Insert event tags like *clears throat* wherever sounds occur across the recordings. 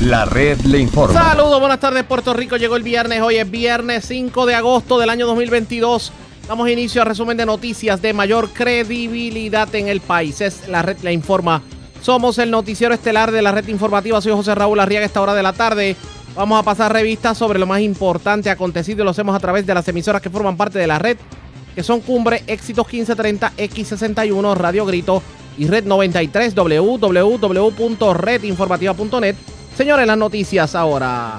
La red le informa. Saludos, buenas tardes Puerto Rico. Llegó el viernes, hoy es viernes 5 de agosto del año 2022. Damos inicio a resumen de noticias de mayor credibilidad en el país. Es la red le informa. Somos el noticiero estelar de la red informativa. Soy José Raúl Arriaga esta hora de la tarde. Vamos a pasar revistas sobre lo más importante acontecido y lo hacemos a través de las emisoras que forman parte de la red, que son Cumbre, Éxitos 1530, X61, Radio Grito y Red 93, www.redinformativa.net. Señores, las noticias ahora.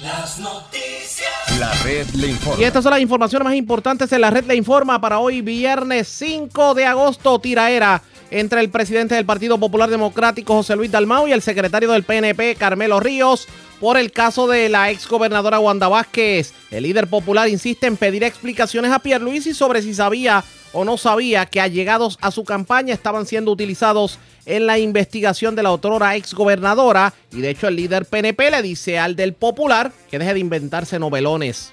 Las noticias. La red le informa. Y estas son las informaciones más importantes en la red le informa para hoy, viernes 5 de agosto, tiraera entre el presidente del Partido Popular Democrático, José Luis Dalmau, y el secretario del PNP, Carmelo Ríos, por el caso de la ex gobernadora Wanda Vázquez. El líder popular insiste en pedir explicaciones a Pierluisi sobre si sabía o no sabía que allegados a su campaña estaban siendo utilizados en la investigación de la otrora ex gobernadora. Y de hecho el líder PNP le dice al del popular que deje de inventarse novelones.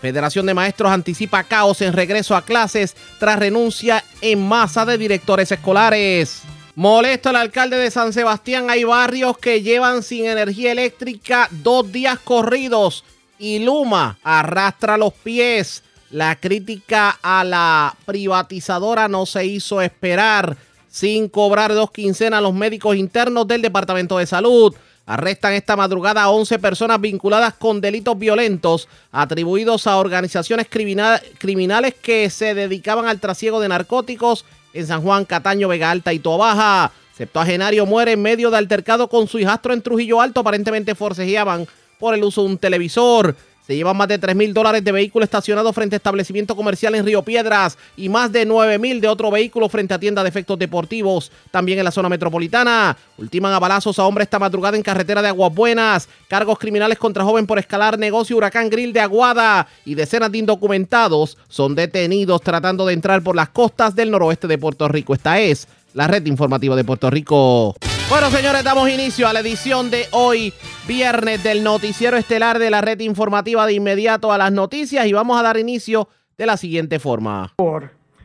Federación de Maestros anticipa caos en regreso a clases tras renuncia en masa de directores escolares. Molesto al alcalde de San Sebastián. Hay barrios que llevan sin energía eléctrica dos días corridos y Luma arrastra los pies. La crítica a la privatizadora no se hizo esperar. Sin cobrar dos quincenas a los médicos internos del Departamento de Salud. Arrestan esta madrugada a 11 personas vinculadas con delitos violentos atribuidos a organizaciones criminales que se dedicaban al trasiego de narcóticos en San Juan, Cataño, Vega Alta y Tobaja. Septuagenario muere en medio de altercado con su hijastro en Trujillo Alto. Aparentemente forcejeaban por el uso de un televisor. Se llevan más de 3 mil dólares de vehículo estacionado frente a establecimiento comercial en Río Piedras y más de 9 mil de otro vehículo frente a tienda de efectos deportivos, también en la zona metropolitana. Ultiman a balazos a hombre esta madrugada en carretera de Aguas Buenas. Cargos criminales contra joven por escalar negocio Huracán Grill de Aguada y decenas de indocumentados son detenidos tratando de entrar por las costas del noroeste de Puerto Rico. Esta es la red informativa de Puerto Rico. Bueno, señores, damos inicio a la edición de hoy, viernes, del noticiero estelar de la red informativa de inmediato a las noticias y vamos a dar inicio de la siguiente forma.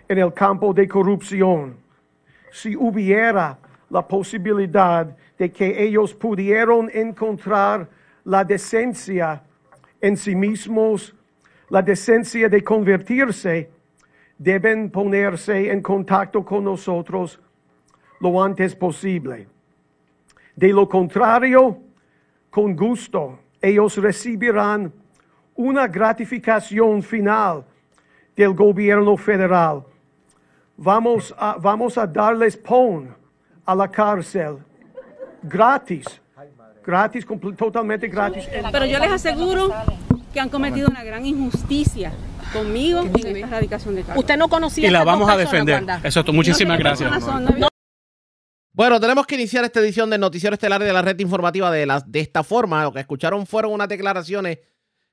En el campo de corrupción, si hubiera la posibilidad de que ellos pudieran encontrar la decencia en sí mismos, la decencia de convertirse, deben ponerse en contacto con nosotros lo antes posible. De lo contrario, con gusto, ellos recibirán una gratificación final del gobierno federal. Vamos a, vamos a darles PON a la cárcel gratis, gratis, totalmente gratis. Pero yo les aseguro que han cometido una gran injusticia conmigo en esta erradicación de cargos. Usted no conocía y la vamos a defender. Eso, muchísimas gracias. Bueno, tenemos que iniciar esta edición del Noticiero Estelar de la Red Informativa de, esta forma. Lo que escucharon fueron unas declaraciones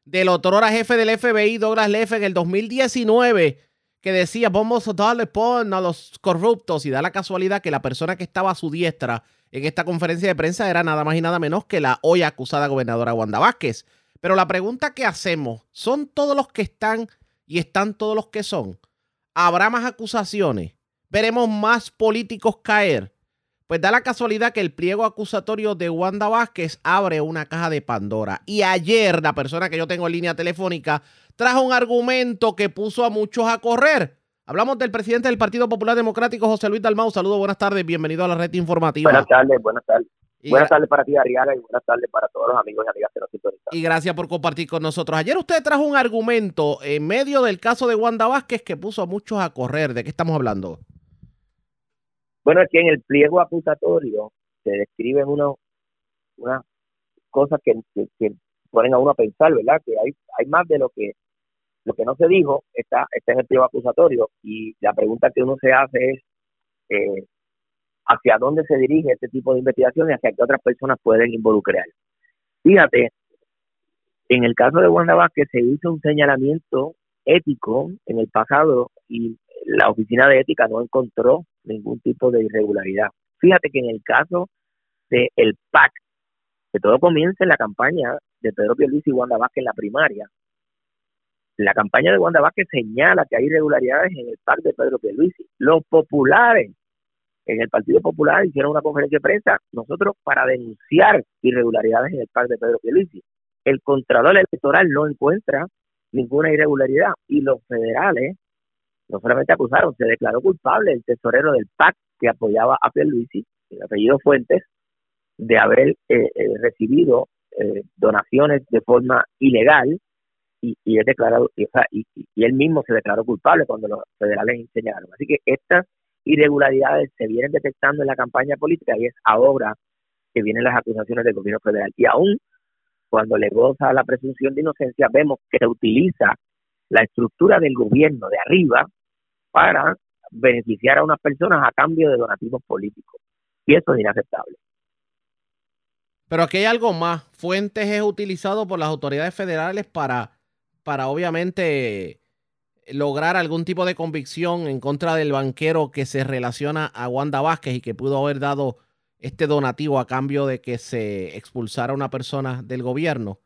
del otrora jefe del FBI, Douglas Leff, en el 2019, que decía, vamos a darle pon a los corruptos. Y da la casualidad que la persona que estaba a su diestra en esta conferencia de prensa era nada más y nada menos que la hoy acusada gobernadora Wanda Vázquez. Pero la pregunta que hacemos, ¿son todos los que están y están todos los que son? ¿Habrá más acusaciones? ¿Veremos más políticos caer? Pues da la casualidad que el pliego acusatorio de Wanda Vázquez abre una caja de Pandora. Y ayer la persona que yo tengo en línea telefónica trajo un argumento que puso a muchos a correr. Hablamos del presidente del Partido Popular Democrático, José Luis Dalmau. Saludos, buenas tardes, bienvenido a la red informativa. Buenas tardes, buenas tardes. buenas tardes para ti, Ariaga, y buenas tardes para todos los amigos y amigas que nos sintonizan. Y gracias por compartir con nosotros. Ayer usted trajo un argumento en medio del caso de Wanda Vázquez que puso a muchos a correr. ¿De qué estamos hablando? Bueno, es que en el pliego acusatorio se describen unas una cosas que, ponen a uno a pensar, ¿verdad? Que hay, hay más de lo que lo que no se dijo está, está en el pliego acusatorio y la pregunta que uno se hace es eh, hacia dónde se dirige este tipo de investigación y hacia qué otras personas pueden involucrar. Fíjate, en el caso de Wanda Vázquez se hizo un señalamiento ético en el pasado y la oficina de ética no encontró ningún tipo de irregularidad. Fíjate que en el caso del el PAC, que todo comienza en la campaña de Pedro Pierluisi y Wanda Vázquez en la primaria, la campaña de Wanda Vázquez señala que hay irregularidades en el PAC de Pedro Pierluisi. Los populares en el Partido Popular hicieron una conferencia de prensa, nosotros para denunciar irregularidades en el PAC de Pedro Pierluisi. El Contralor Electoral no encuentra ninguna irregularidad y los federales no solamente acusaron, se declaró culpable el tesorero del PAC que apoyaba a Pierluisi, el apellido Fuentes, de haber eh, eh, recibido eh, donaciones de forma ilegal y, y es declarado y, y, él mismo se declaró culpable cuando los federales señalaron. Así que estas irregularidades se vienen detectando en la campaña política y es ahora que vienen las acusaciones del gobierno federal. Y aún cuando le goza la presunción de inocencia, vemos que se utiliza la estructura del gobierno de arriba para beneficiar a unas personas a cambio de donativos políticos. Y eso es inaceptable. Pero aquí hay algo más. Fuentes es utilizado por las autoridades federales para, para obviamente lograr algún tipo de convicción en contra del banquero que se relaciona a Wanda Vázquez y que pudo haber dado este donativo a cambio de que se expulsara una persona del gobierno.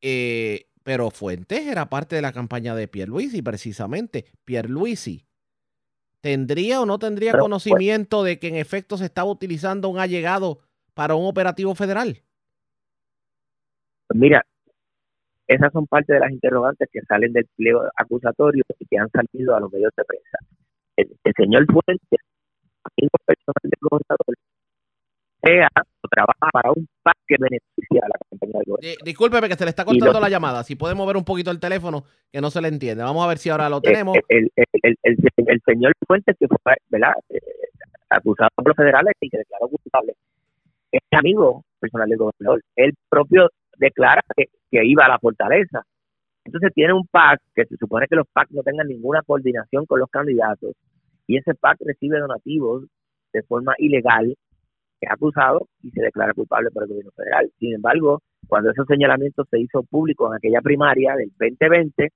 Eh, pero Fuentes era parte de la campaña de Pierluisi, precisamente. Pierluisi, ¿tendría o no tendría conocimiento de que en efecto se estaba utilizando un allegado para un operativo federal? Mira, esas son parte de las interrogantes que salen del pliego acusatorio y que han salido a los medios de prensa. El, señor Fuentes, amigo personal del gobernador, sea o trabaja para un PAC que beneficia a la compañía discúlpeme que se le está cortando la llamada. Si puede mover un poquito el teléfono, que no se le entiende. Vamos a ver si ahora lo tenemos. El, el señor Fuentes, que fue ¿verdad? Eh, acusado por los federales y que declaró culpable, es amigo personal del gobernador. Él propio declara que, iba a la fortaleza. Entonces tiene un PAC que se supone que los PAC no tengan ninguna coordinación con los candidatos y ese PAC recibe donativos de forma ilegal, es acusado y se declara culpable por el gobierno federal. Sin embargo, cuando esos señalamientos se hizo público en aquella primaria del 2020,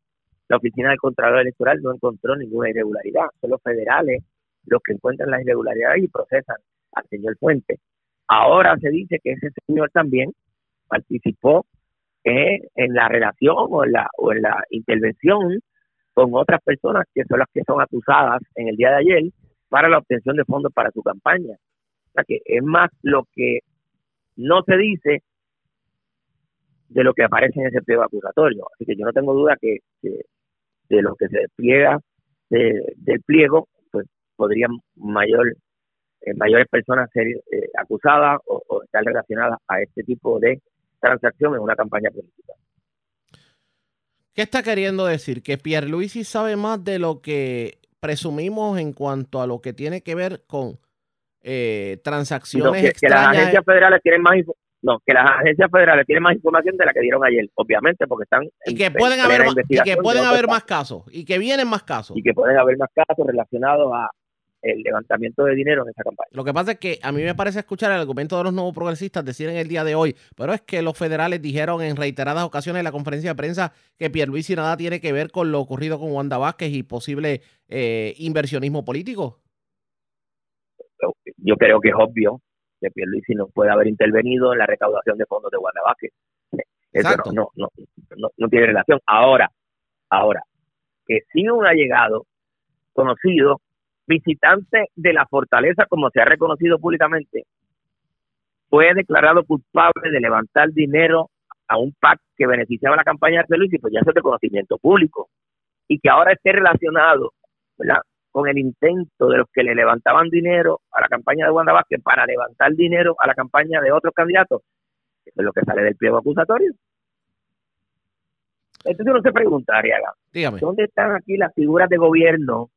la oficina del Contralor Electoral no encontró ninguna irregularidad. Son los federales los que encuentran las irregularidades y procesan al señor Fuente. Ahora se dice que ese señor también participó en la relación o en la, o en la intervención con otras personas que son las que son acusadas en el día de ayer para la obtención de fondos para su campaña. O sea que es más lo que no se dice de lo que aparece en ese pliego acusatorio. Así que yo no tengo duda que, de lo que se despliega del pliego, pues podrían mayor, eh, mayores personas ser eh, acusadas o, o estar relacionadas a este tipo de transacción en una campaña política. ¿Qué está queriendo decir? ¿Que Pierluisi sabe más de lo que presumimos en cuanto a lo que tiene que ver con eh, transacciones que, las agencias federales tienen más no, que las agencias federales tienen más información de la que dieron ayer, obviamente, porque están y que pueden haber y que pueden haber más casos y que vienen más casos y que pueden haber más casos relacionados a el levantamiento de dinero en esa campaña. Lo que pasa es que a mí me parece escuchar el argumento de los nuevos progresistas decir en el día de hoy, pero es que los federales dijeron en reiteradas ocasiones en la conferencia de prensa que Pierluisi nada tiene que ver con lo ocurrido con Wanda Vázquez y posible eh, inversionismo político. Yo creo que es obvio que Pierluisi no puede haber intervenido en la recaudación de fondos de Vázquez. Eso no, no, no, no tiene relación. Ahora, ahora, que si un allegado conocido visitante de la fortaleza, como se ha reconocido públicamente, fue declarado culpable de levantar dinero a un PAC que beneficiaba la campaña de Luis y pues ya eso es de conocimiento público. Y que ahora esté relacionado con el intento de los que le levantaban dinero a la campaña de Wanda Vázquez para levantar dinero a la campaña de otros candidatos. Eso es lo que sale del pliego acusatorio. Entonces uno se preguntaría, ¿dónde están aquí las figuras de gobierno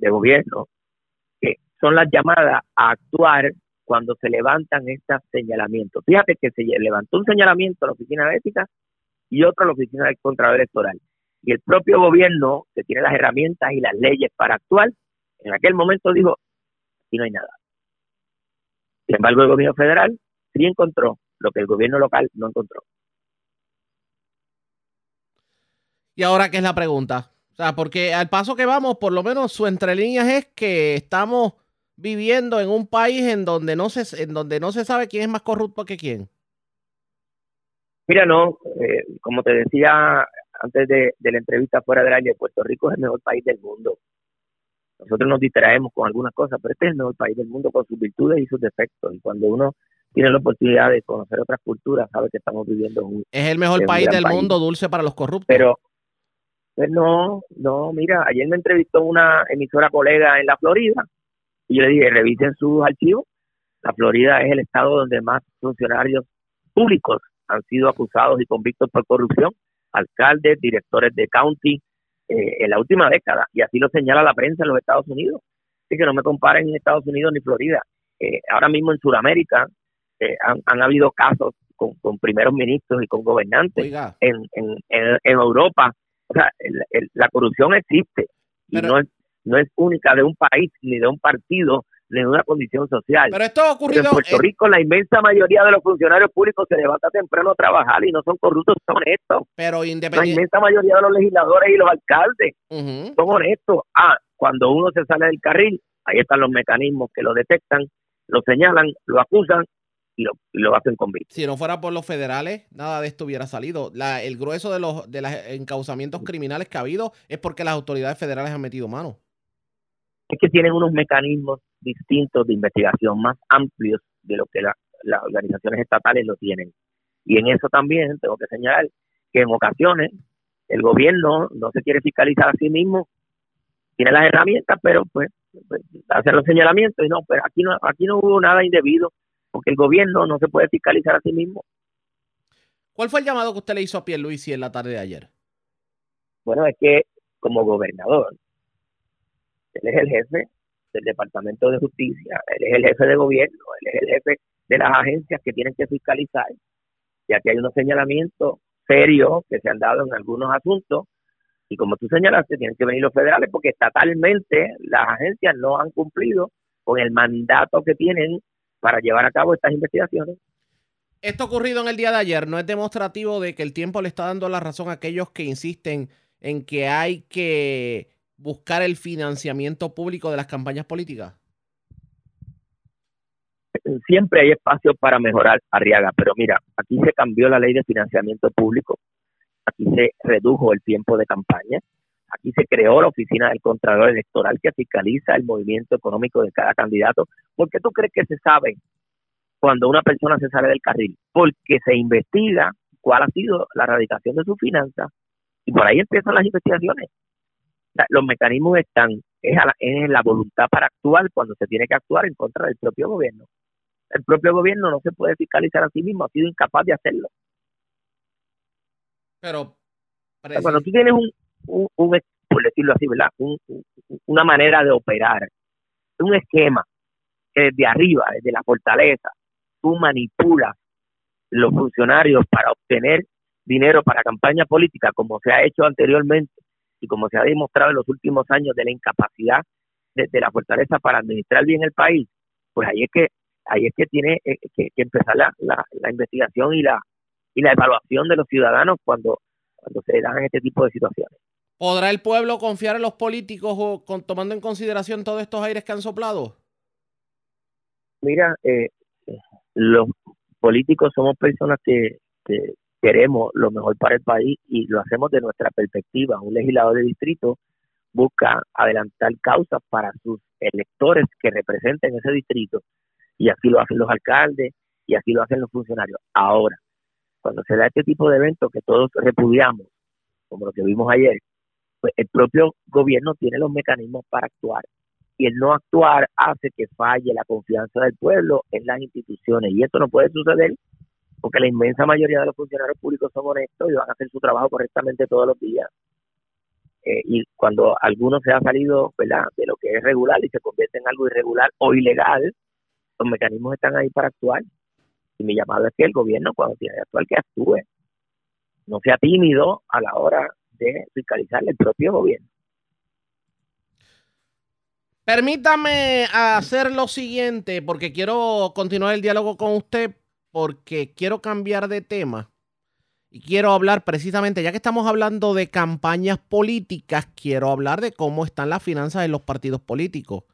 de gobierno, que son las llamadas a actuar cuando se levantan estos señalamientos. Fíjate que se levantó un señalamiento a la Oficina de Ética y otro a la Oficina del Contralor Electoral. Y el propio gobierno, que tiene las herramientas y las leyes para actuar, en aquel momento dijo, aquí no hay nada. Sin embargo, el gobierno federal sí encontró lo que el gobierno local no encontró. ¿Y ahora qué es la pregunta? O sea, porque al paso que vamos, por lo menos su entre líneas es que estamos viviendo en un país en donde no se, en donde no se sabe quién es más corrupto que quién. Mira, no, eh, como te decía antes de, la entrevista fuera del año, Puerto Rico es el mejor país del mundo. nosotros nos distraemos con algunas cosas, pero este es el mejor país del mundo con sus virtudes y sus defectos. Y cuando uno tiene la oportunidad de conocer otras culturas, sabe que estamos viviendo un... Es el mejor país del mundo, dulce para los corruptos. Pero, pues no, no, mira, ayer me entrevistó una emisora colega en la Florida y yo le dije, revisen sus archivos. La Florida es el estado donde más funcionarios públicos han sido acusados y convictos por corrupción, alcaldes, directores de county, eh, en la última década, y así lo señala la prensa en los Estados Unidos. Así que no me comparen en Estados Unidos ni Florida. Eh, ahora mismo en Sudamérica eh, han, habido casos con, primeros ministros y con gobernantes. En, en, en, Europa, o sea, la corrupción existe y no es, no es única de un país ni de un partido de una condición social. Pero esto ha ocurrido en Puerto Rico, la inmensa mayoría de los funcionarios públicos se levanta temprano a trabajar y no son corruptos, son honestos. Pero La inmensa mayoría de los legisladores y los alcaldes son honestos. Ah, cuando uno se sale del carril, ahí están los mecanismos que lo detectan, lo señalan, lo acusan y lo, hacen con vida. Si no fuera por los federales, nada de esto hubiera salido. La, el grueso de los de los encauzamientos criminales que ha habido es porque las autoridades federales han metido mano. Es que tienen unos mecanismos distintos de investigación más amplios de lo que las organizaciones estatales lo tienen. Y en eso también tengo que señalar que en ocasiones el gobierno no se quiere fiscalizar a sí mismo, tiene las herramientas, pero pues, pues hacer los señalamientos y no, pero aquí no, aquí no hubo nada indebido, porque el gobierno no se puede fiscalizar a sí mismo. ¿Cuál fue el llamado que usted le hizo a Pierluisi en la tarde de ayer? Bueno, es que como gobernador, él es el jefe del Departamento de Justicia, él es el jefe de gobierno, él es el jefe de las agencias que tienen que fiscalizar, ya que hay unos señalamientos serios que se han dado en algunos asuntos, y como tú señalaste, tienen que venir los federales porque estatalmente las agencias no han cumplido con el mandato que tienen para llevar a cabo estas investigaciones. Esto ocurrido en el día de ayer no es demostrativo de que el tiempo le está dando la razón a aquellos que insisten en que hay que buscar el financiamiento público de las campañas políticas? Siempre hay espacio para mejorar, Arriaga, pero mira, aquí se cambió la ley de financiamiento público, aquí se redujo el tiempo de campaña, aquí se creó la oficina del Contralor Electoral que fiscaliza el movimiento económico de cada candidato. ¿Por qué tú crees que se sabe cuando una persona se sale del carril? Porque se investiga cuál ha sido la radicación de su finanzas y por ahí empiezan las investigaciones los mecanismos están, es, la, voluntad para actuar cuando se tiene que actuar en contra del propio gobierno. El propio gobierno no se puede fiscalizar a sí mismo, ha sido incapaz de hacerlo. Pero, cuando tú tienes un, un, por decirlo así, ¿verdad? una manera de operar, un esquema que desde arriba, desde la fortaleza, tú manipulas los funcionarios para obtener dinero para campaña política, como se ha hecho anteriormente, y como se ha demostrado en los últimos años de la incapacidad de, la fortaleza para administrar bien el país, pues ahí es que ahí es que tiene eh, que, empezar la, la, investigación y la y la evaluación de los ciudadanos cuando cuando se dan este tipo de situaciones. ¿Podrá el pueblo confiar en los políticos o con, tomando en consideración todos estos aires que han soplado? Mira, eh, los políticos somos personas que, que, queremos lo mejor para el país y lo hacemos de nuestra perspectiva. Un legislador de distrito busca adelantar causas para sus electores que representen ese distrito y así lo hacen los alcaldes y así lo hacen los funcionarios. Ahora, cuando se da este tipo de eventos que todos repudiamos, como lo que vimos ayer, pues el propio gobierno tiene los mecanismos para actuar y el no actuar hace que falle la confianza del pueblo en las instituciones y esto no puede suceder porque la inmensa mayoría de los funcionarios públicos son honestos y van a hacer su trabajo correctamente todos los días. Eh, y cuando alguno se ha salido de lo que es regular y se convierte en algo irregular o ilegal, los mecanismos están ahí para actuar. Y mi llamado es que el gobierno, cuando tiene que actuar, que actúe. No sea tímido a la hora de fiscalizar el propio gobierno. Permítame hacer lo siguiente, porque quiero continuar el diálogo con usted, porque quiero cambiar de tema y quiero hablar precisamente, ya que estamos hablando de campañas políticas, quiero hablar de cómo están las finanzas en los partidos políticos.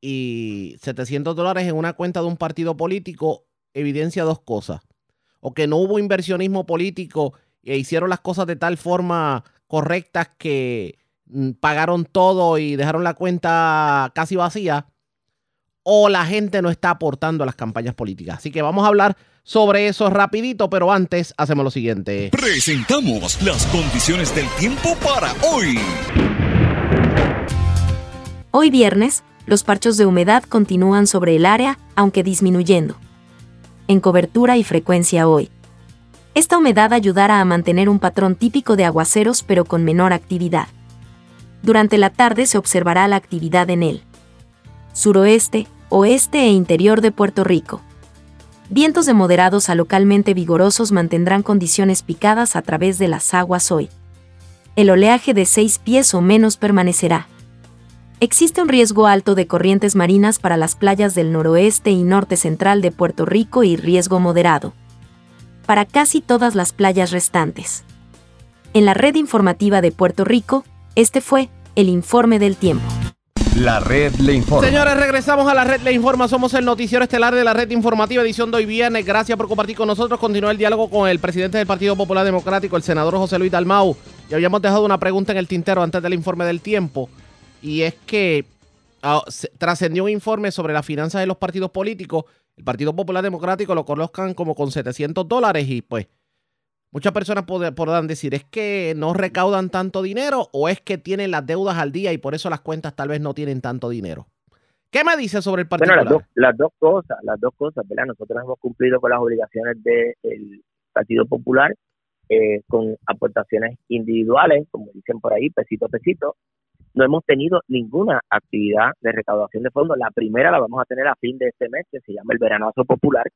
Y 700 dólares en una cuenta de un partido político evidencia dos cosas. O que no hubo inversionismo político e hicieron las cosas de tal forma correctas que mm, pagaron todo y dejaron la cuenta casi vacía, o la gente no está aportando a las campañas políticas. Así que vamos a hablar sobre eso rapidito, pero antes hacemos lo siguiente. Presentamos las condiciones del tiempo para hoy. Hoy viernes, los parchos de humedad continúan sobre el área, aunque disminuyendo. En cobertura y frecuencia hoy. Esta humedad ayudará a mantener un patrón típico de aguaceros pero con menor actividad. Durante la tarde se observará la actividad en el suroeste, oeste e interior de Puerto Rico. Vientos de moderados a localmente vigorosos mantendrán condiciones picadas a través de las aguas hoy. El oleaje de 6 pies o menos permanecerá. Existe un riesgo alto de corrientes marinas para las playas del noroeste y norte central de Puerto Rico y riesgo moderado. Para casi todas las playas restantes. En la red informativa de Puerto Rico, este fue el informe del tiempo. La red le informa. Señores, regresamos a la red le informa. Somos el noticiero estelar de la red informativa, edición de hoy viernes. Gracias por compartir con nosotros. Continúa el diálogo con el presidente del Partido Popular Democrático, el senador José Luis Dalmau. Ya habíamos dejado una pregunta en el tintero antes del informe del tiempo. Y es que ah, trascendió un informe sobre las finanzas de los partidos políticos. El Partido Popular Democrático lo colocan como con 700 dólares y pues Muchas personas podrán decir, ¿es que no recaudan tanto dinero o es que tienen las deudas al día y por eso las cuentas tal vez no tienen tanto dinero? ¿Qué me dice sobre el Partido Bueno, las, dos cosas, las dos cosas, ¿verdad? Nosotros hemos cumplido con las obligaciones del Partido Popular eh, con aportaciones individuales, como dicen por ahí, pesito a pesito. No hemos tenido ninguna actividad de recaudación de fondos. La primera la vamos a tener a fin de este mes, que se llama el Veranazo Popular,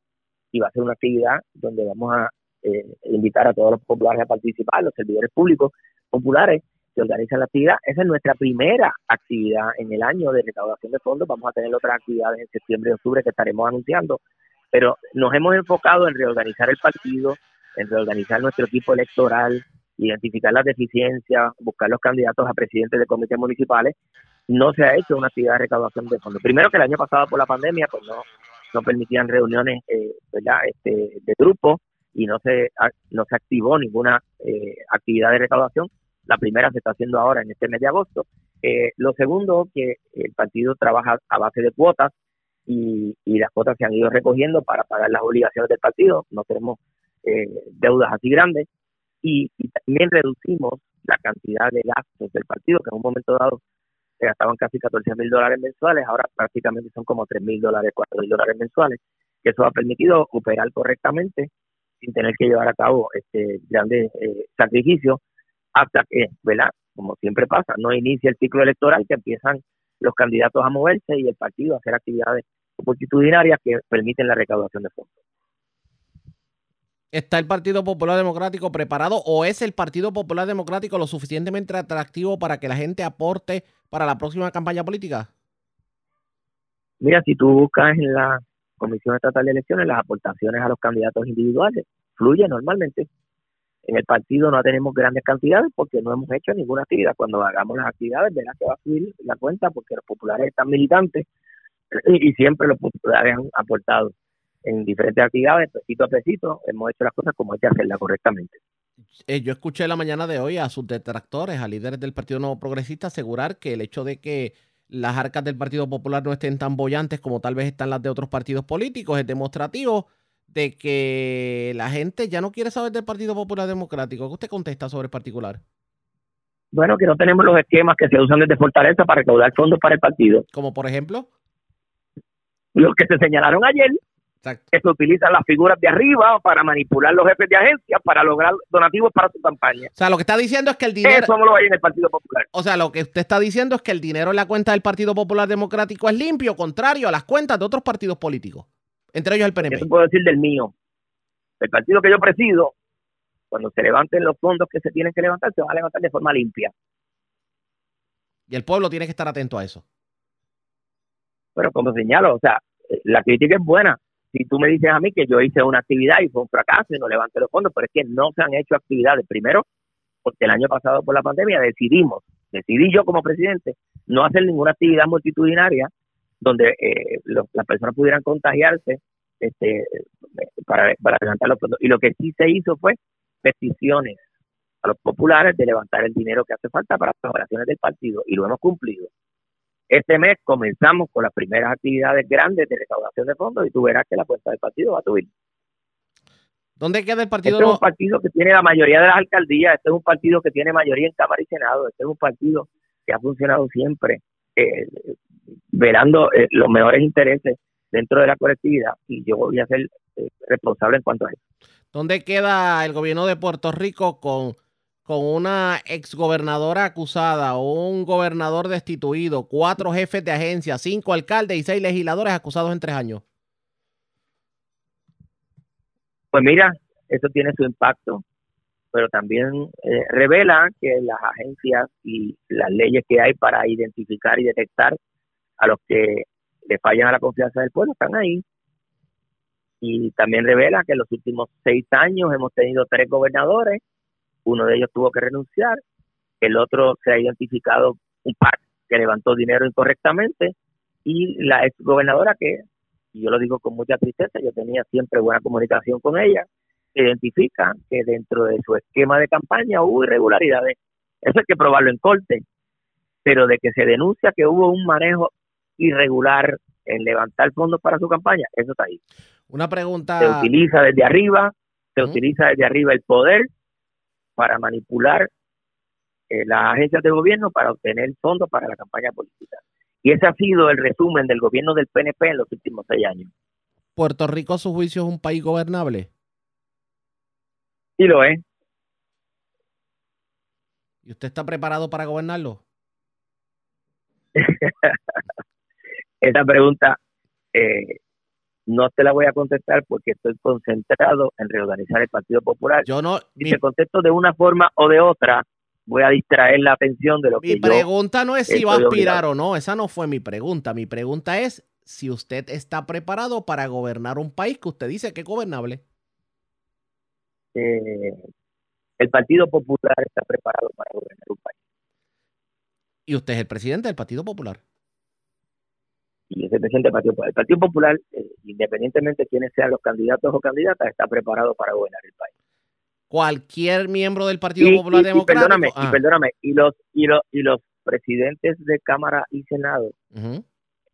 y va a ser una actividad donde vamos a eh, invitar a todos los populares a participar, los servidores públicos populares que organizan la actividad. Esa es nuestra primera actividad en el año de recaudación de fondos. Vamos a tener otras actividades en septiembre y octubre que estaremos anunciando, pero nos hemos enfocado en reorganizar el partido, en reorganizar nuestro equipo electoral, identificar las deficiencias, buscar los candidatos a presidentes de comités municipales. No se ha hecho una actividad de recaudación de fondos. Primero que el año pasado por la pandemia, pues no, no permitían reuniones eh, ¿verdad? Este, de grupo y no se, no se activó ninguna eh, actividad de recaudación. La primera se está haciendo ahora en este mes de agosto. Eh, lo segundo, que el partido trabaja a base de cuotas y, y, las cuotas se han ido recogiendo para pagar las obligaciones del partido. No tenemos eh, deudas así grandes y, también reducimos la cantidad de gastos del partido, que en un momento dado se gastaban casi 14 mil dólares mensuales, ahora prácticamente son como 3 mil dólares, 4 mil dólares mensuales, que eso ha permitido operar correctamente sin tener que llevar a cabo este grandes eh, sacrificios hasta que, ¿verdad? Como siempre pasa, no inicia el ciclo electoral que empiezan los candidatos a moverse y el partido a hacer actividades multitudinarias que permiten la recaudación de fondos. ¿Está el Partido Popular Democrático preparado o es el Partido Popular Democrático lo suficientemente atractivo para que la gente aporte para la próxima campaña política? Mira, si tú buscas en la Comisión Estatal de Elecciones, las aportaciones a los candidatos individuales fluye normalmente. En el partido no tenemos grandes cantidades porque no hemos hecho ninguna actividad. Cuando hagamos las actividades, verá que va a subir la cuenta porque los populares están militantes y, siempre los populares han aportado en diferentes actividades, pesito a pesito, hemos hecho las cosas como hay que hacerlas correctamente. Eh, yo escuché la mañana de hoy a sus detractores, a líderes del Partido Nuevo Progresista, asegurar que el hecho de que las arcas del Partido Popular no estén tan bollantes como tal vez están las de otros partidos políticos. Es demostrativo de que la gente ya no quiere saber del Partido Popular Democrático. ¿Qué usted contesta sobre el particular? Bueno, que no tenemos los esquemas que se usan desde Fortaleza para recaudar fondos para el partido. Como por ejemplo. Los que se señalaron ayer, que se utilizan las figuras de arriba para manipular los jefes de agencia para lograr donativos para su campaña. O sea, lo que está diciendo es que el dinero... Eso no lo hay en el Partido Popular. O sea, lo que usted está diciendo es que el dinero en la cuenta del Partido Popular Democrático es limpio, contrario a las cuentas de otros partidos políticos, entre ellos el PNP. Eso puedo decir del mío. El partido que yo presido, cuando se levanten los fondos que se tienen que levantar, se van a levantar de forma limpia. Y el pueblo tiene que estar atento a eso. Pero como señalo, o sea, la crítica es buena, si tú me dices a mí que yo hice una actividad y fue un fracaso y no levanté los fondos, pero es que no se han hecho actividades. Primero, porque el año pasado por la pandemia decidimos, decidí yo como presidente, no hacer ninguna actividad multitudinaria donde eh, las personas pudieran contagiarse este, para, para levantar los fondos. Y lo que sí se hizo fue peticiones, a los populares de levantar el dinero que hace falta para las operaciones del partido y lo hemos cumplido. Este mes comenzamos con las primeras actividades grandes de recaudación de fondos y tú verás que la cuenta del partido va a subir. ¿Dónde queda el partido? Este es un partido que tiene la mayoría de las alcaldías, este es un partido que tiene mayoría en Cámara y Senado, este es un partido que ha funcionado siempre eh, velando eh, los mejores intereses dentro de la colectividad y yo voy a ser eh, responsable en cuanto a eso. ¿Dónde queda el gobierno de Puerto Rico con, con una exgobernadora acusada un gobernador destituido, cuatro jefes de agencia, cinco alcaldes y seis legisladores acusados en tres años? Pues mira, eso tiene su impacto, pero también eh, revela que las agencias y las leyes que hay para identificar y detectar a los que le fallan a la confianza del pueblo están ahí. Y también revela que en los últimos seis años hemos tenido tres gobernadores, uno de ellos tuvo que renunciar, el otro se ha identificado un par que levantó dinero incorrectamente y la ex gobernadora que, yo lo digo con mucha tristeza, yo tenía siempre buena comunicación con ella, identifica que dentro de su esquema de campaña hubo irregularidades. Eso hay que probarlo en corte, pero de que se denuncia que hubo un manejo irregular en levantar fondos para su campaña, eso está ahí. Una pregunta. Se utiliza desde arriba, se utiliza desde arriba el poder para manipular eh, las agencias de gobierno para obtener fondos para la campaña política. Y ese ha sido el resumen del gobierno del PNP en los últimos seis años. ¿Puerto Rico, a su juicio, es un país gobernable? Sí lo es. ¿Y usted está preparado para gobernarlo? *laughs* Esa pregunta eh, no te la voy a contestar porque estoy concentrado en reorganizar el Partido Popular. Yo no. Si te contesto de una forma o de otra, voy a distraer la atención de lo que Mi pregunta no es si va a aspirar o no, esa no fue mi pregunta. Mi pregunta es si usted está preparado para gobernar un país que usted dice que es gobernable. Eh, el Partido Popular está preparado para gobernar un país. ¿Y usted es el presidente del Partido Popular? Y es el presidente del Partido Popular. El Partido Popular, eh, independientemente de quiénes sean los candidatos o candidatas, está preparado para gobernar el país. Cualquier miembro del Partido Popular Democrático. perdóname, y ah. perdóname, y los, y, los, y los presidentes de Cámara y Senado, en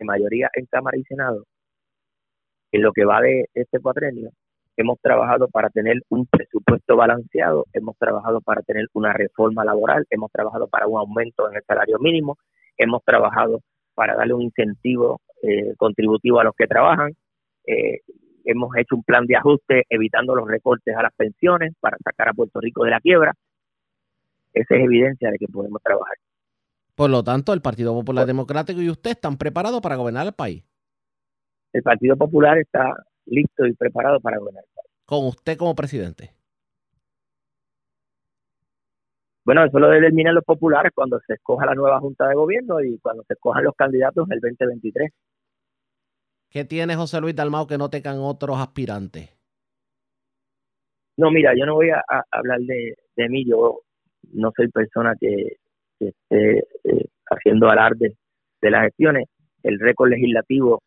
mayoría en Cámara y Senado, en lo que va de este cuatrenio, hemos trabajado para tener un presupuesto balanceado, hemos trabajado para tener una reforma laboral, hemos trabajado para un aumento en el salario mínimo, hemos trabajado para darle un incentivo eh, contributivo a los que trabajan, eh, hemos hecho un plan de ajuste evitando los recortes a las pensiones para sacar a Puerto Rico de la quiebra. Esa es evidencia de que podemos trabajar. Por lo tanto, el Partido Popular Democrático y usted están preparados para gobernar el país. El Partido Popular está listo y preparado para gobernar. Con usted como presidente. Bueno, eso lo determinan los populares cuando se escoja la nueva Junta de Gobierno y cuando se escojan los candidatos del 2023. ¿Qué tiene José Luis Dalmao que no tengan otros aspirantes? No, mira, yo no voy a, hablar de, mí, yo no soy persona que, esté eh, haciendo alarde de las gestiones. El récord legislativo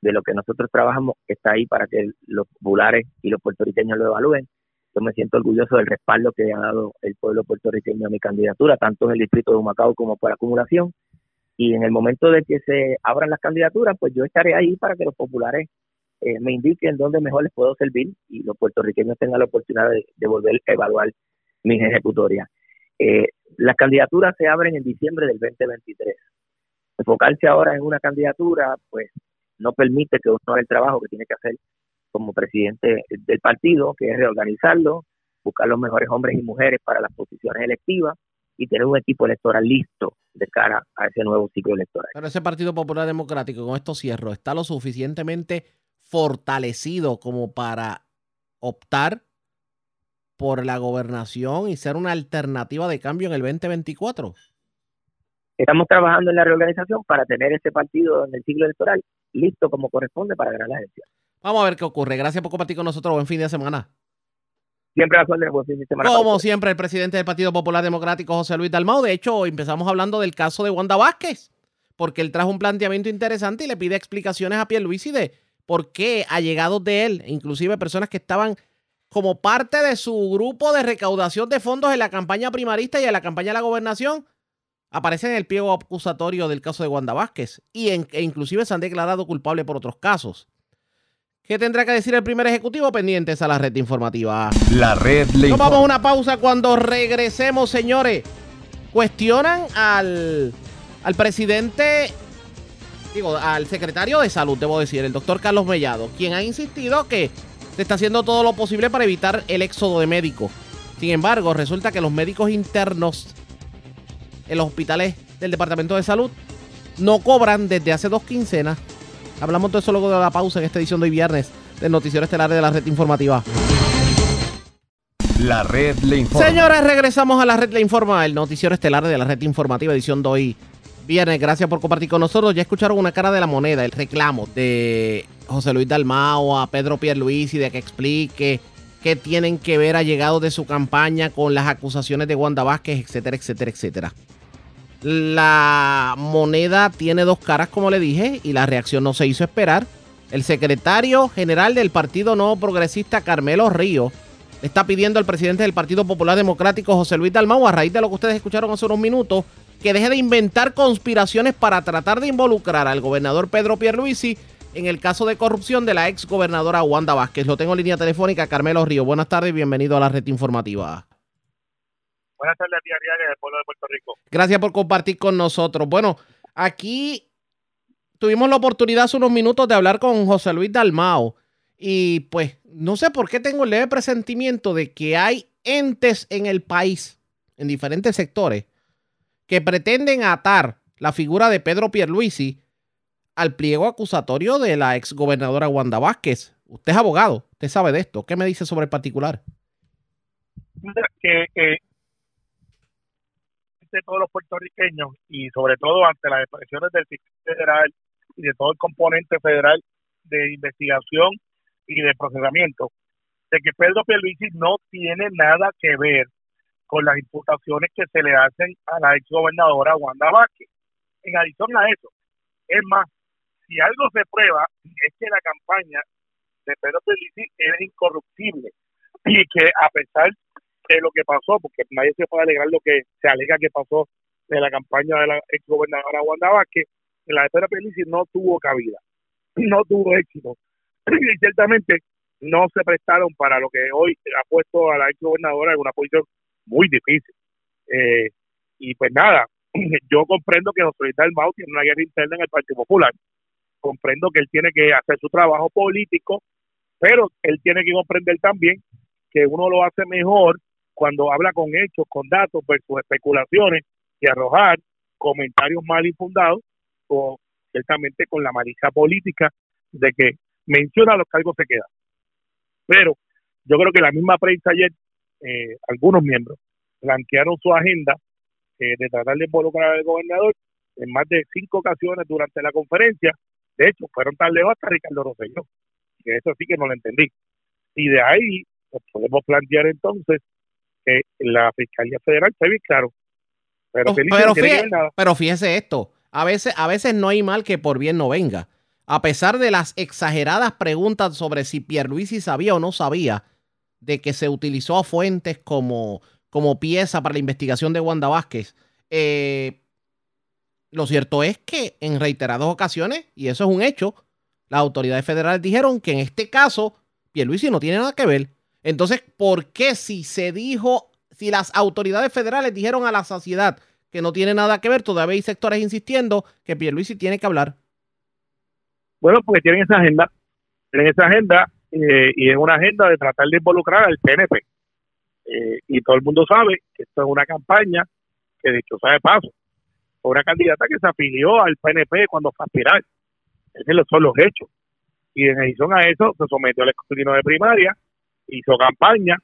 de lo que nosotros trabajamos está ahí para que los populares y los puertorriqueños lo evalúen. Yo me siento orgulloso del respaldo que ha dado el pueblo puertorriqueño a mi candidatura, tanto en el distrito de Humacao como por acumulación. Y en el momento de que se abran las candidaturas, pues yo estaré ahí para que los populares eh, me indiquen dónde mejor les puedo servir y los puertorriqueños tengan la oportunidad de, volver a evaluar mis ejecutorias. Eh, las candidaturas se abren en diciembre del 2023. Enfocarse ahora en una candidatura, pues no permite que uno haga el trabajo que tiene que hacer como presidente del partido, que es reorganizarlo, buscar los mejores hombres y mujeres para las posiciones electivas y tener un equipo electoral listo de cara a ese nuevo ciclo electoral. Pero ese Partido Popular Democrático, con estos cierros, ¿está lo suficientemente fortalecido como para optar por la gobernación y ser una alternativa de cambio en el 2024? Estamos trabajando en la reorganización para tener ese partido en el ciclo electoral listo como corresponde para ganar la elección. Vamos a ver qué ocurre. Gracias por compartir con nosotros. Buen fin de semana. Siempre a buen fin de semana. Como siempre, el presidente del Partido Popular Democrático, José Luis Dalmau. De hecho, empezamos hablando del caso de Wanda Vázquez, porque él trajo un planteamiento interesante y le pide explicaciones a Pierluisi de por qué allegados de él, inclusive personas que estaban como parte de su grupo de recaudación de fondos en la campaña primarista y en la campaña de la gobernación, aparece en el pliego acusatorio del caso de Wanda Vázquez y e inclusive se han declarado culpables por otros casos. ¿Qué tendrá que decir el primer ejecutivo? Pendientes a la red informativa. La red le Tomamos una pausa cuando regresemos, señores. Cuestionan al, al presidente, digo, al secretario de salud, debo decir, el doctor Carlos Mellado, quien ha insistido que se está haciendo todo lo posible para evitar el éxodo de médicos. Sin embargo, resulta que los médicos internos en los hospitales del Departamento de Salud no cobran desde hace dos quincenas. Hablamos de eso luego de la pausa en esta edición de hoy viernes del Noticiero Estelar de la Red Informativa. La Red Le Informa. Señores, regresamos a la Red Le Informa, el Noticiero Estelar de la Red Informativa, edición de hoy viernes. Gracias por compartir con nosotros. Ya escucharon una cara de la moneda, el reclamo de José Luis Dalmao a Pedro Pierluisi de que explique qué tienen que ver allegados de su campaña con las acusaciones de Wanda Vázquez, etcétera, etcétera, etcétera. La moneda tiene dos caras, como le dije, y la reacción no se hizo esperar. El secretario general del Partido Nuevo Progresista, Carmelo Río, está pidiendo al presidente del Partido Popular Democrático, José Luis Dalmau, a raíz de lo que ustedes escucharon hace unos minutos, que deje de inventar conspiraciones para tratar de involucrar al gobernador Pedro Pierluisi en el caso de corrupción de la ex gobernadora Wanda Vázquez. Lo tengo en línea telefónica, Carmelo Río. Buenas tardes y bienvenido a la red informativa. Buenas tardes a ti, del pueblo de Puerto Rico. Gracias por compartir con nosotros. Bueno, aquí tuvimos la oportunidad hace unos minutos de hablar con José Luis Dalmao y pues no sé por qué tengo el leve presentimiento de que hay entes en el país, en diferentes sectores, que pretenden atar la figura de Pedro Pierluisi al pliego acusatorio de la exgobernadora Wanda Vázquez. Usted es abogado, usted sabe de esto. ¿Qué me dice sobre el particular? Que, que de todos los puertorriqueños y sobre todo ante las expresiones del fiscal federal y de todo el componente federal de investigación y de procesamiento, de que Pedro Pierluisi no tiene nada que ver con las imputaciones que se le hacen a la ex gobernadora Wanda Vázquez. En adición a eso, es más, si algo se prueba, es que la campaña de Pedro Pierluisi es incorruptible y que a pesar lo que pasó, porque nadie se puede alegar lo que se alega que pasó de la campaña de la ex gobernadora Wanda Vázquez, la espera Pelici no tuvo cabida, *clears throat* no tuvo éxito. *clears throat* Y ciertamente no se prestaron para lo que hoy ha puesto a la ex gobernadora en una posición muy difícil. Eh, y pues nada, *clears throat* yo comprendo que José Luis Dalmau tiene una guerra interna en el Partido Popular. Comprendo que él tiene que hacer su trabajo político, pero él tiene que comprender también que uno lo hace mejor cuando habla con hechos, con datos versus especulaciones y arrojar comentarios mal infundados o ciertamente con la malicia política de que menciona los cargos se quedan. Pero yo creo que la misma prensa ayer, eh, algunos miembros, blanquearon su agenda eh, de tratar de involucrar al gobernador en más de cinco ocasiones durante la conferencia. De hecho, fueron tan lejos hasta Ricardo Rosselló, que eso sí que no lo entendí. Y de ahí pues, podemos plantear entonces que la Fiscalía Federal está bien claro. Pero, pero, fíjese, pero fíjese esto, a veces, a veces no hay mal que por bien no venga. A pesar de las exageradas preguntas sobre si Pierluisi sabía o no sabía de que se utilizó a fuentes como, como pieza para la investigación de Wanda Vázquez, eh, lo cierto es que en reiteradas ocasiones, y eso es un hecho, las autoridades federales dijeron que en este caso Pierluisi no tiene nada que ver. Entonces, ¿por qué si se dijo, si las autoridades federales dijeron a la sociedad que no tiene nada que ver, todavía hay sectores insistiendo que Pierluisi tiene que hablar? Bueno, porque tienen esa agenda, tienen esa agenda eh, y es una agenda de tratar de involucrar al PNP. Eh, y todo el mundo sabe que esto es una campaña que, de hecho, sabe paso, una candidata que se afilió al PNP cuando fue a aspirar. Esos son los hechos. Y en adición a eso, se sometió al escrutinio de primaria, hizo campaña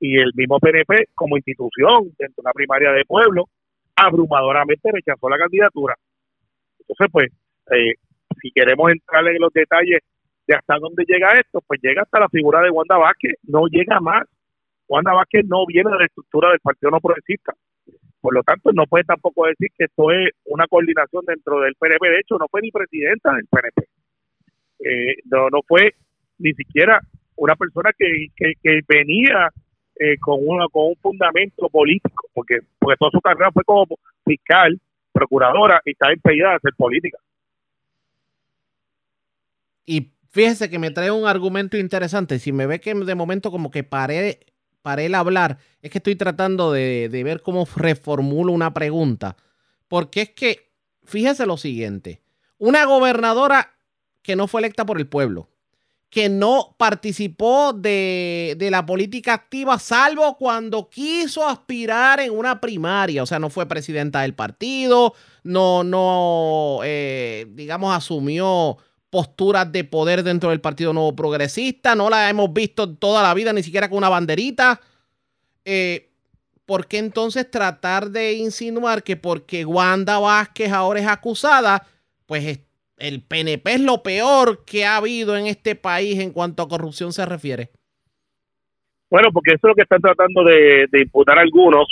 y el mismo PNP como institución dentro de una primaria de pueblo abrumadoramente rechazó la candidatura. Entonces, pues, eh, si queremos entrar en los detalles de hasta dónde llega esto, pues llega hasta la figura de Wanda Vázquez, no llega más. Wanda Vázquez no viene de la estructura del Partido No Progresista. Por lo tanto, no puede tampoco decir que esto es una coordinación dentro del PNP. De hecho, no fue ni presidenta del PNP. Eh, no, no fue ni siquiera una persona que, que, venía eh, con, una, con un fundamento político, porque, porque toda su carrera fue como fiscal, procuradora y está impedida de hacer política. Y fíjese que me trae un argumento interesante. Si me ve que de momento como que paré, paré el hablar, es que estoy tratando de, de ver cómo reformulo una pregunta. Porque es que, fíjese lo siguiente, una gobernadora que no fue electa por el pueblo, que no participó de, la política activa, salvo cuando quiso aspirar en una primaria. O sea, no fue presidenta del partido, no, no, eh, digamos, asumió posturas de poder dentro del Partido Nuevo Progresista. No la hemos visto toda la vida, ni siquiera con una banderita. Eh, ¿Por qué entonces tratar de insinuar que porque Wanda Vázquez ahora es acusada, pues el PNP es lo peor que ha habido en este país en cuanto a corrupción se refiere. Bueno, porque eso es lo que están tratando de, imputar algunos.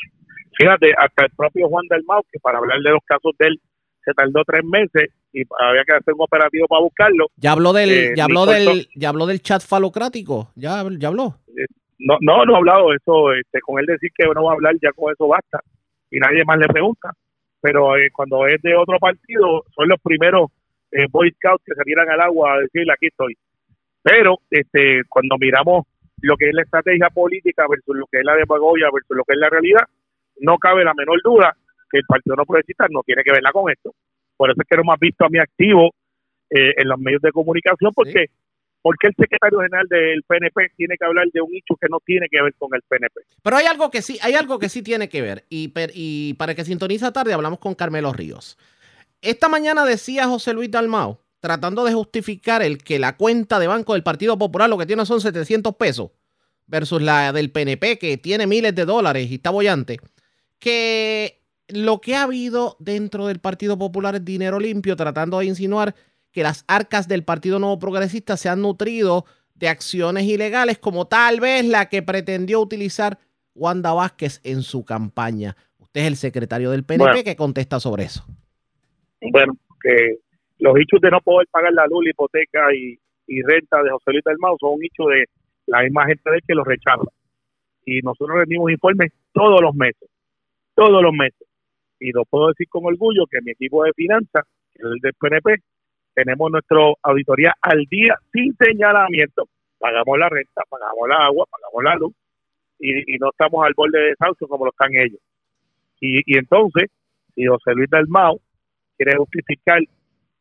Fíjate, hasta el propio Juan del Mau, que para hablar de los casos de él se tardó tres meses y había que hacer un operativo para buscarlo. Ya habló del, eh, ya habló del, ya habló del chat falocrático, ya, ya habló. Eh, no, no, no ha hablado eso. Este, con él decir que no va a hablar, ya con eso basta y nadie más le pregunta. Pero eh, cuando es de otro partido, son los primeros eh, Boy Scouts que salieran al agua a decirle aquí estoy. Pero este cuando miramos lo que es la estrategia política versus lo que es la demagogia versus lo que es la realidad, no cabe la menor duda que el Partido No Progresista no tiene que verla con esto. Por eso es que no hemos visto a mi activo eh, en los medios de comunicación, porque porque el secretario general del PNP tiene que hablar de un hecho que no tiene que ver con el PNP. Pero hay algo que sí, hay algo que sí tiene que ver. Y, y para que sintoniza tarde hablamos con Carmelo Ríos. Esta mañana decía José Luis Dalmao, tratando de justificar el que la cuenta de banco del Partido Popular lo que tiene son 700 pesos versus la del PNP que tiene miles de dólares y está bollante, que lo que ha habido dentro del Partido Popular es dinero limpio, tratando de insinuar que las arcas del Partido Nuevo Progresista se han nutrido de acciones ilegales como tal vez la que pretendió utilizar Wanda Vázquez en su campaña. Usted es el secretario del PNP que contesta sobre eso bueno, que los hechos de no poder pagar la luz, la hipoteca y, renta de José Luis del Mau son un hecho de la misma gente de que los rechaza. Y nosotros rendimos informes todos los meses, todos los meses. Y lo puedo decir con orgullo que mi equipo de finanzas, el del PNP, tenemos nuestra auditoría al día sin señalamiento. Pagamos la renta, pagamos la agua, pagamos la luz y, no estamos al borde de desahucio como lo están ellos. Y, y entonces, si José Luis del Mau quiere justificar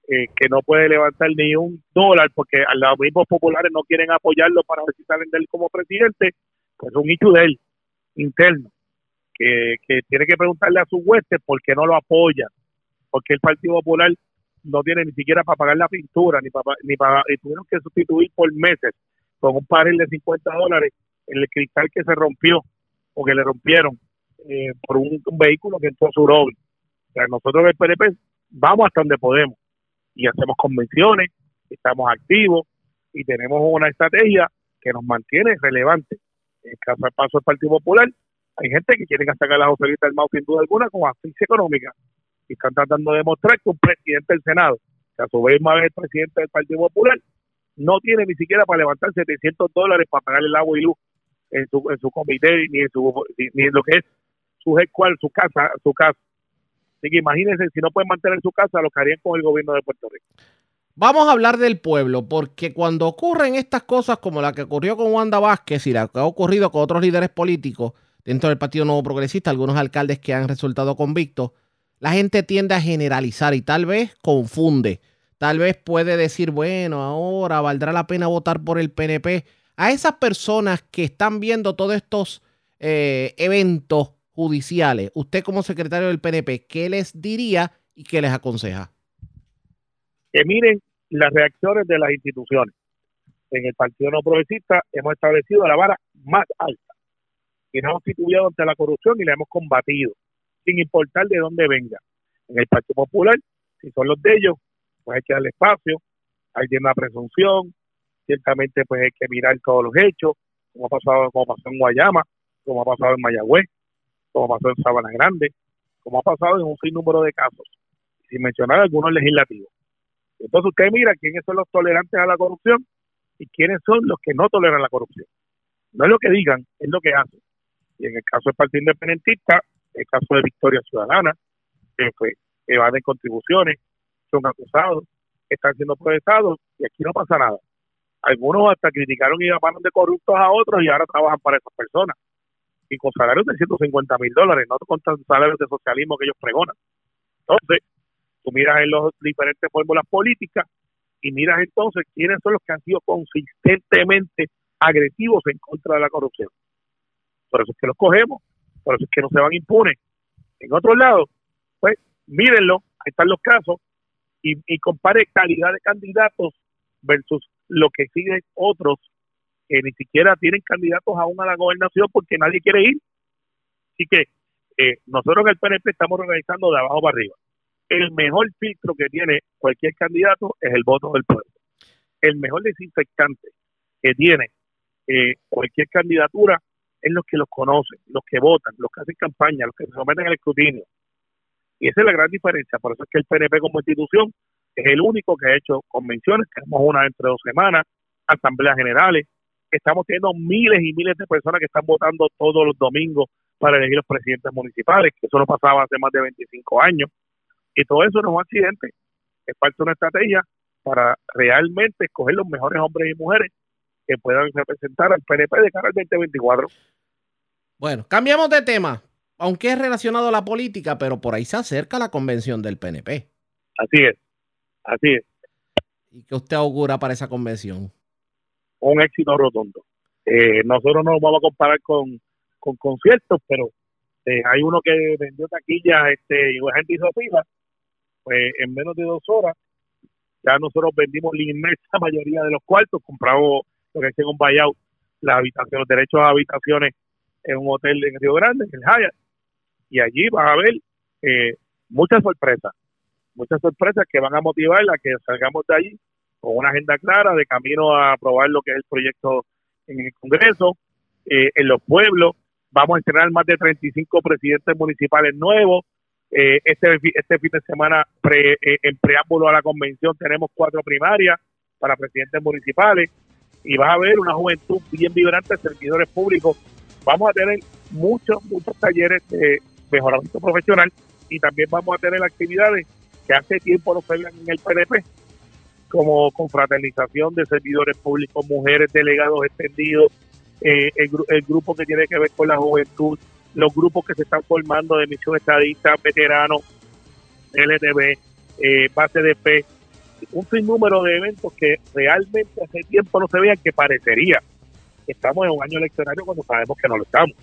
eh, que no puede levantar ni un dólar porque a los mismos populares no quieren apoyarlo para ver si salen de él como presidente, pues es un hecho de él, interno, que, tiene que preguntarle a sus huestes por qué no lo apoyan, porque el Partido Popular no tiene ni siquiera para pagar la pintura, ni para, ni para, y tuvieron que sustituir por meses con un panel de 50 dólares el cristal que se rompió o que le rompieron eh, por un, vehículo que entró a su O sea, nosotros el PNP vamos hasta donde podemos y hacemos convenciones, estamos activos y tenemos una estrategia que nos mantiene relevantes. En el caso del paso del Partido Popular, hay gente que quiere sacar la José del Mau sin duda alguna con asfixia económica y están tratando de demostrar que un presidente del Senado, que a su vez más es presidente del Partido Popular, no tiene ni siquiera para levantar 700 dólares para pagar el agua y luz en su, en su comité ni en, su, ni en lo que es su headquarter, su casa, su casa. Así que imagínense, si no pueden mantener su casa, lo que harían con el gobierno de Puerto Rico. Vamos a hablar del pueblo, porque cuando ocurren estas cosas como la que ocurrió con Wanda Vázquez y la que ha ocurrido con otros líderes políticos dentro del Partido Nuevo Progresista, algunos alcaldes que han resultado convictos, la gente tiende a generalizar y tal vez confunde. Tal vez puede decir, bueno, ahora valdrá la pena votar por el PNP. A esas personas que están viendo todos estos eh, eventos judiciales, usted como secretario del PNP, ¿qué les diría y qué les aconseja? Que miren las reacciones de las instituciones. En el Partido No Progresista hemos establecido la vara más alta y nos hemos situado ante la corrupción y la hemos combatido, sin importar de dónde venga. En el Partido Popular, si son los de ellos, pues hay que darle espacio, hay una presunción, ciertamente pues hay que mirar todos los hechos, como ha pasado, como pasó en Guayama, como ha pasado en Mayagüez, como pasó en Sabana Grande, como ha pasado en un sinnúmero de casos, sin mencionar algunos legislativos. Entonces usted mira quiénes son los tolerantes a la corrupción y quiénes son los que no toleran la corrupción. No es lo que digan, es lo que hacen. Y en el caso del Partido Independentista, el caso de Victoria Ciudadana, que pues, evaden contribuciones, son acusados, están siendo procesados y aquí no pasa nada. Algunos hasta criticaron y llamaron de corruptos a otros y ahora trabajan para esas personas. Y con salarios de 150 mil dólares, no con salarios de socialismo que ellos pregonan. Entonces, tú miras en las diferentes fórmulas políticas y miras entonces quiénes son los que han sido consistentemente agresivos en contra de la corrupción. Por eso es que los cogemos, por eso es que no se van impunes. En otro lado, pues mírenlo, ahí están los casos, y, y compare calidad de candidatos versus lo que siguen otros que ni siquiera tienen candidatos aún a la gobernación porque nadie quiere ir. Así que eh, nosotros en el PNP estamos organizando de abajo para arriba. El mejor filtro que tiene cualquier candidato es el voto del pueblo. El mejor desinfectante que tiene eh, cualquier candidatura es los que los conocen, los que votan, los que hacen campaña, los que se someten al escrutinio. Y esa es la gran diferencia. Por eso es que el PNP como institución es el único que ha hecho convenciones. Tenemos una entre dos semanas, asambleas generales. Estamos teniendo miles y miles de personas que están votando todos los domingos para elegir los presidentes municipales, que eso no pasaba hace más de 25 años. Y todo eso no es un accidente. Es parte de una estrategia para realmente escoger los mejores hombres y mujeres que puedan representar al PNP de cara al 2024. Bueno, cambiamos de tema, aunque es relacionado a la política, pero por ahí se acerca la convención del PNP. Así es, así es. ¿Y qué usted augura para esa convención? Un éxito rotundo. Eh, nosotros no vamos a comparar con, con conciertos, pero eh, hay uno que vendió taquillas este, y la gente hizo fila, pues en menos de dos horas ya nosotros vendimos la inmensa mayoría de los cuartos, compramos lo que es un buyout, la habitación, los derechos a habitaciones en un hotel en Río Grande, en el Hyatt, y allí van a ver eh, muchas sorpresas, muchas sorpresas que van a motivar a que salgamos de allí con una agenda clara de camino a aprobar lo que es el proyecto en el Congreso, eh, en los pueblos, vamos a estrenar más de 35 presidentes municipales nuevos, eh, este, este fin de semana pre, en preámbulo a la convención tenemos cuatro primarias para presidentes municipales, y vas a ver una juventud bien vibrante de servidores públicos. Vamos a tener muchos, muchos talleres de mejoramiento profesional y también vamos a tener actividades que hace tiempo no se en el PNP, como confraternización de servidores públicos, mujeres, delegados extendidos, eh, el, grupo que tiene que ver con la juventud, los grupos que se están formando de misión estadista, veteranos, LTV, eh, base de P, un sinnúmero de eventos que realmente hace tiempo no se veían que parecería estamos en un año electorario cuando sabemos que no lo estamos.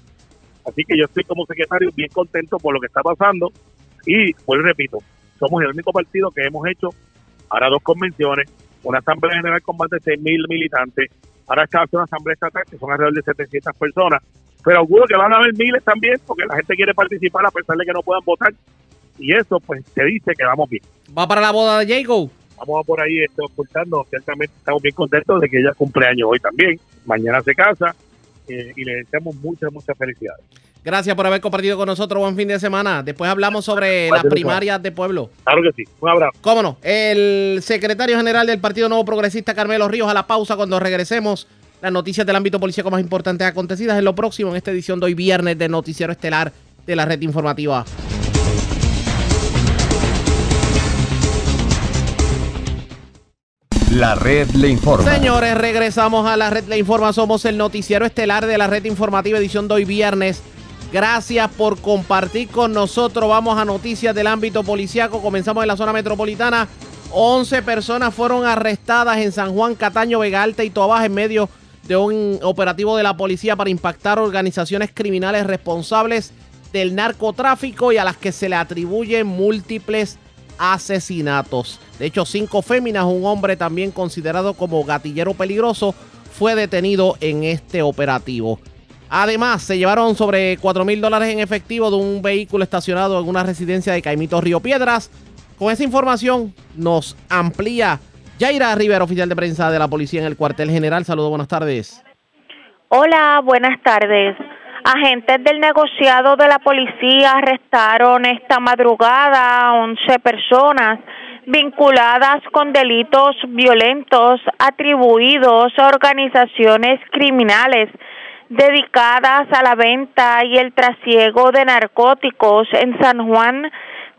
Así que yo estoy como secretario bien contento por lo que está pasando y, pues repito, somos el único partido que hemos hecho ahora dos convenciones, una asamblea general con más de 6.000 militantes, ahora está una asamblea estatal que son alrededor de 700 personas, pero auguro que van a haber miles también porque la gente quiere participar a pesar de que no puedan votar y eso pues te dice que vamos bien. ¿Va para la boda de Jacob? vamos a por ahí esto ocultando. Ciertamente estamos bien contentos de que ella cumpleaños hoy también. Mañana se casa eh, y le deseamos muchas, muchas felicidades. Gracias por haber compartido con nosotros. Buen fin de semana. Después hablamos sobre las primarias de pueblo. Claro que sí. Un abrazo. Cómo no. El secretario general del Partido Nuevo Progresista, Carmelo Ríos, a la pausa cuando regresemos. Las noticias del ámbito policíaco más importantes acontecidas en lo próximo en esta edición de hoy viernes de Noticiero Estelar de la Red Informativa. La red le informa. Señores, regresamos a la red le informa. Somos el noticiero estelar de la red informativa edición de hoy viernes. Gracias por compartir con nosotros. Vamos a noticias del ámbito policiaco. Comenzamos en la zona metropolitana. 11 personas fueron arrestadas en San Juan, Cataño, Vega Alta y Toabaja en medio de un operativo de la policía para impactar organizaciones criminales responsables del narcotráfico y a las que se le atribuyen múltiples asesinatos. De hecho, cinco féminas, un hombre también considerado como gatillero peligroso, fue detenido en este operativo. Además, se llevaron sobre 4 mil dólares en efectivo de un vehículo estacionado en una residencia de Caimito Río Piedras. Con esa información nos amplía Yaira Rivera, oficial de prensa de la policía en el cuartel general. Saludos, buenas tardes. Hola, buenas tardes. Agentes del negociado de la policía arrestaron esta madrugada a 11 personas vinculadas con delitos violentos atribuidos a organizaciones criminales dedicadas a la venta y el trasiego de narcóticos en San Juan,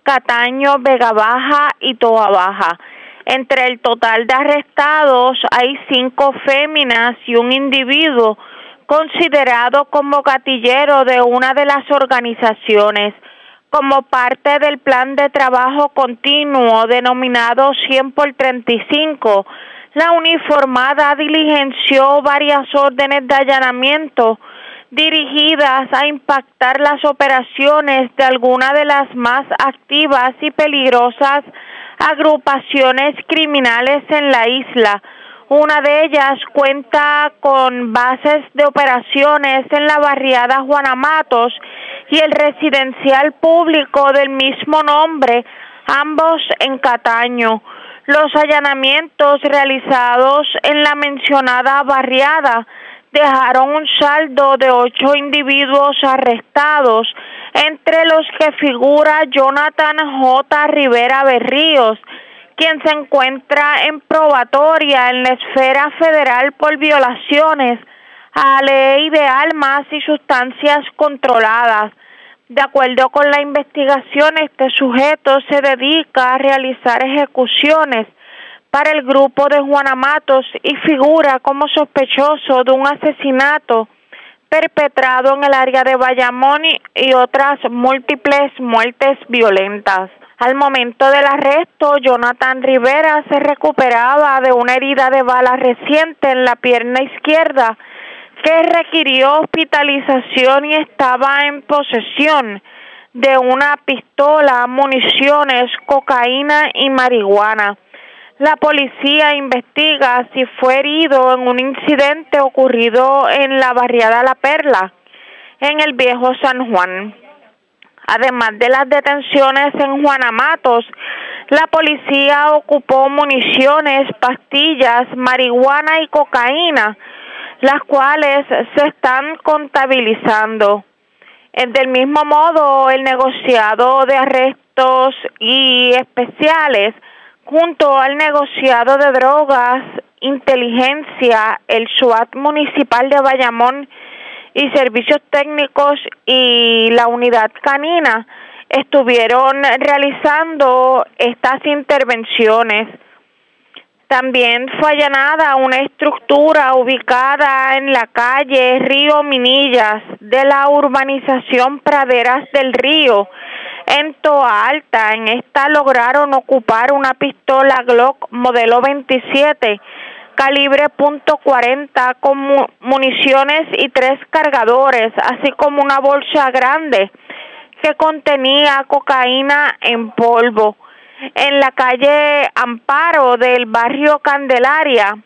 Cataño, Vega Baja y Toa Baja. Entre el total de arrestados hay cinco féminas y un individuo considerado como gatillero de una de las organizaciones como parte del plan de trabajo continuo denominado 100 por 35, la uniformada diligenció varias órdenes de allanamiento dirigidas a impactar las operaciones de algunas de las más activas y peligrosas agrupaciones criminales en la isla. Una de ellas cuenta con bases de operaciones en la barriada Juanamatos y el residencial público del mismo nombre, ambos en Cataño. Los allanamientos realizados en la mencionada barriada dejaron un saldo de ocho individuos arrestados, entre los que figura Jonathan J. Rivera Berríos, quien se encuentra en probatoria en la esfera federal por violaciones a ley de armas y sustancias controladas. De acuerdo con la investigación, este sujeto se dedica a realizar ejecuciones para el grupo de Juana Matos y figura como sospechoso de un asesinato perpetrado en el área de Bayamón y otras múltiples muertes violentas. Al momento del arresto, Jonathan Rivera se recuperaba de una herida de bala reciente en la pierna izquierda que requirió hospitalización y estaba en posesión de una pistola, municiones, cocaína y marihuana. La policía investiga si fue herido en un incidente ocurrido en la barriada La Perla, en el viejo San Juan. Además de las detenciones en Juanamatos, la policía ocupó municiones, pastillas, marihuana y cocaína las cuales se están contabilizando. Del mismo modo, el negociado de arrestos y especiales, junto al negociado de drogas, inteligencia, el SWAT municipal de Bayamón y servicios técnicos y la unidad canina, estuvieron realizando estas intervenciones también fue allanada una estructura ubicada en la calle Río Minillas de la urbanización Praderas del Río, en Toa Alta. En esta lograron ocupar una pistola Glock modelo 27 calibre .40 con municiones y tres cargadores, así como una bolsa grande que contenía cocaína en polvo en la calle Amparo del barrio Candelaria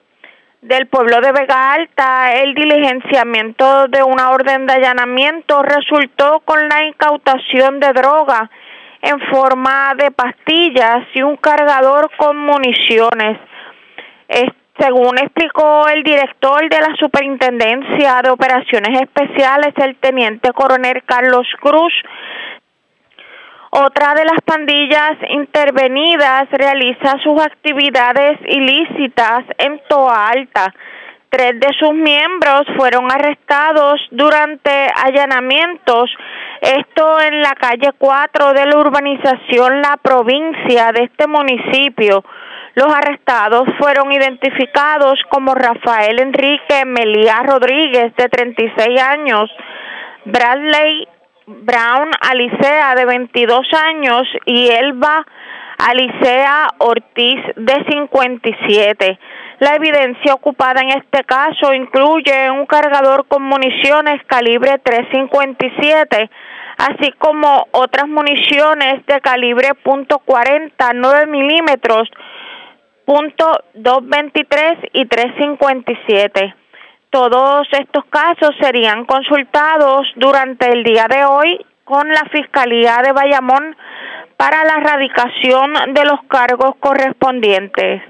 del pueblo de Vega Alta, el diligenciamiento de una orden de allanamiento resultó con la incautación de droga en forma de pastillas y un cargador con municiones. según explicó el director de la Superintendencia de Operaciones Especiales, el teniente coronel Carlos Cruz, otra de las pandillas intervenidas realiza sus actividades ilícitas en Toa Alta. Tres de sus miembros fueron arrestados durante allanamientos, esto en la calle 4 de la urbanización La Provincia de este municipio. Los arrestados fueron identificados como Rafael Enrique Melía Rodríguez, de 36 años, Bradley Brown Alicea, de 22 años, y Elba Alicea Ortiz, de 57. La evidencia ocupada en este caso incluye un cargador con municiones calibre 357, así como otras municiones de calibre .40, 9 milímetros, .223 y 357. Todos estos casos serían consultados durante el día de hoy con la Fiscalía de Bayamón para la erradicación de los cargos correspondientes.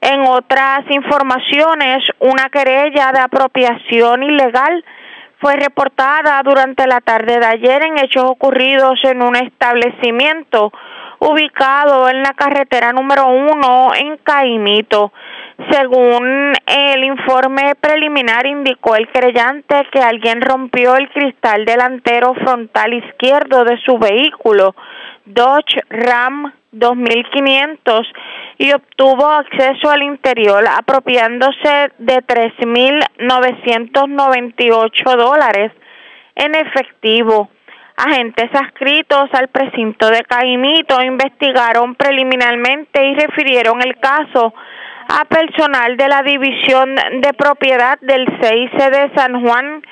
En otras informaciones, una querella de apropiación ilegal fue reportada durante la tarde de ayer en hechos ocurridos en un establecimiento ubicado en la carretera número uno en Caimito. Según el informe preliminar indicó el creyente que alguien rompió el cristal delantero frontal izquierdo de su vehículo Dodge Ram 2500 y obtuvo acceso al interior apropiándose de 3.998 dólares en efectivo. Agentes adscritos al precinto de Caimito investigaron preliminarmente y refirieron el caso a personal de la División de Propiedad del CIC de San Juan,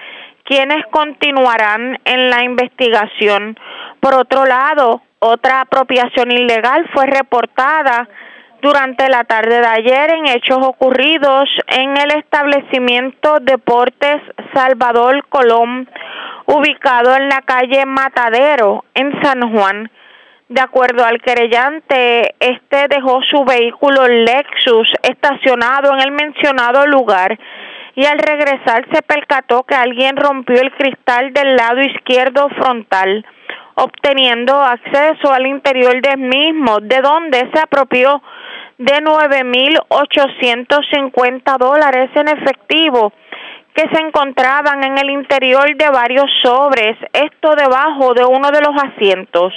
quienes continuarán en la investigación. Por otro lado, otra apropiación ilegal fue reportada durante la tarde de ayer en hechos ocurridos en el establecimiento Deportes Salvador Colón, ubicado en la calle Matadero, en San Juan. De acuerdo al querellante, este dejó su vehículo Lexus estacionado en el mencionado lugar y al regresar se percató que alguien rompió el cristal del lado izquierdo frontal obteniendo acceso al interior del mismo, de donde se apropió de 9.850 dólares en efectivo que se encontraban en el interior de varios sobres, esto debajo de uno de los asientos.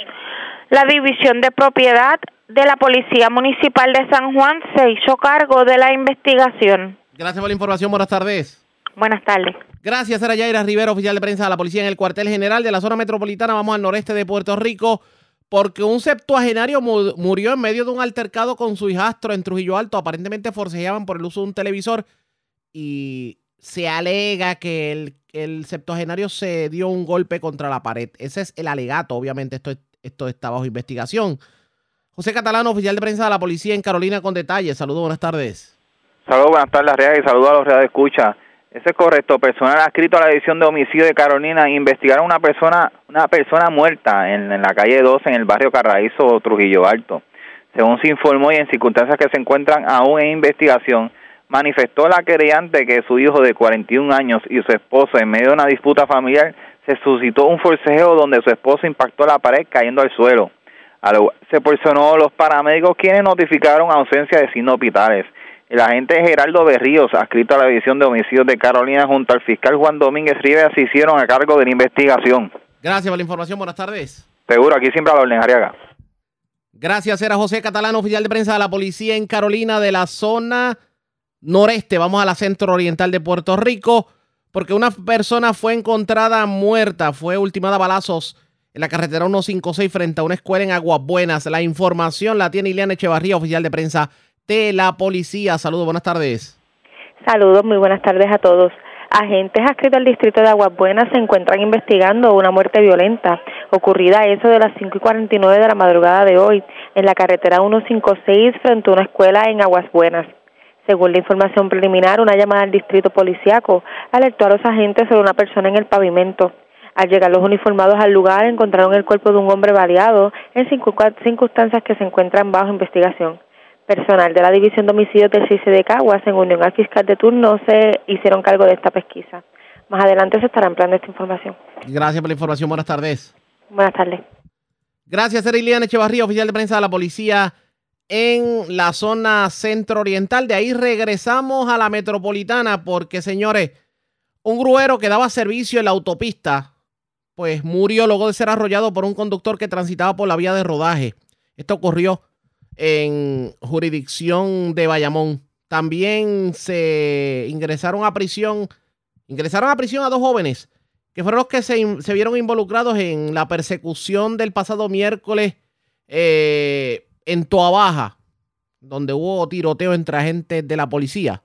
La División de Propiedad de la Policía Municipal de San Juan se hizo cargo de la investigación. Gracias por la información. Buenas tardes. Buenas tardes. Gracias, era Yaira Rivera, oficial de prensa de la policía en el cuartel general de la zona metropolitana. Vamos al noreste de Puerto Rico porque un septuagenario murió en medio de un altercado con su hijastro en Trujillo Alto. Aparentemente forcejeaban por el uso de un televisor y se alega que el, el septuagenario se dio un golpe contra la pared. Ese es el alegato, obviamente esto, esto está bajo investigación. José Catalano, oficial de prensa de la policía en Carolina con detalles. Saludos, buenas tardes. Saludos, buenas tardes, Real, y saludos a los Real de Escucha. Eso es correcto. Personal adscrito a la División de Homicidio de Carolina investigaron una persona, una persona muerta en, la calle 12 en el barrio Carraízo, Trujillo Alto. Según se informó y en circunstancias que se encuentran aún en investigación, manifestó la querellante que su hijo de 41 años y su esposo, en medio de una disputa familiar, se suscitó un forcejeo donde su esposo impactó la pared cayendo al suelo. Se personó los paramédicos quienes notificaron ausencia de signos vitales. El agente Geraldo Berríos, adscrito a la División de Homicidios de Carolina, junto al fiscal Juan Domínguez Rivera, se hicieron a cargo de la investigación. Gracias por la información. Buenas tardes. Seguro, aquí siempre a la orden, Ariaga. Gracias, era José Catalán, oficial de prensa de la policía en Carolina de la zona noreste. Vamos a la centro oriental de Puerto Rico, porque una persona fue encontrada muerta, fue ultimada a balazos en la carretera 156 frente a una escuela en Aguas Buenas. La información la tiene Ileana Echevarría, oficial de prensa de la policía. Saludos, buenas tardes. Saludos, muy buenas tardes a todos. Agentes adscritos al distrito de Aguas Buenas se encuentran investigando una muerte violenta ocurrida a eso de las 5 y 49 de la madrugada de hoy en la carretera 156 frente a una escuela en Aguas Buenas. Según la información preliminar, una llamada al distrito policiaco alertó a los agentes sobre una persona en el pavimento. Al llegar los uniformados al lugar, encontraron el cuerpo de un hombre baleado en circunstancias que se encuentran bajo investigación. Personal de la División de Homicidios del CIC de Caguas, en unión al fiscal de turno, se hicieron cargo de esta pesquisa. Más adelante se estará ampliando esta información. Gracias por la información. Buenas tardes. Buenas tardes. Gracias, Eriliana Echevarría, oficial de prensa de la policía en la zona centro-oriental. De ahí regresamos a la metropolitana porque, señores, un gruero que daba servicio en la autopista, pues murió luego de ser arrollado por un conductor que transitaba por la vía de rodaje. Esto ocurrió en jurisdicción de Bayamón. También se ingresaron a prisión, ingresaron a prisión a dos jóvenes que fueron los que se, vieron involucrados en la persecución del pasado miércoles eh, en Toabaja, donde hubo tiroteo entre agentes de la policía.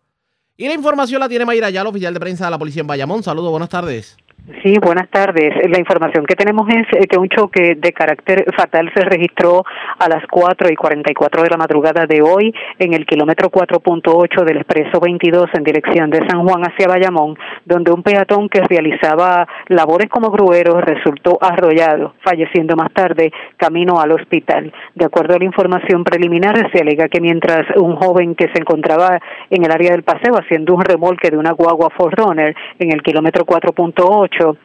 Y la información la tiene Mayra el oficial de prensa de la policía en Bayamón. Saludos, buenas tardes. Sí, buenas tardes. La información que tenemos es eh, que un choque de carácter fatal se registró a las 4 y 44 de la madrugada de hoy en el kilómetro 4.8 del expreso 22 en dirección de San Juan hacia Bayamón, donde un peatón que realizaba labores como gruero resultó arrollado, falleciendo más tarde camino al hospital. De acuerdo a la información preliminar, se alega que mientras un joven que se encontraba en el área del paseo haciendo un remolque de una guagua Forerunner en el kilómetro 4.8 mucho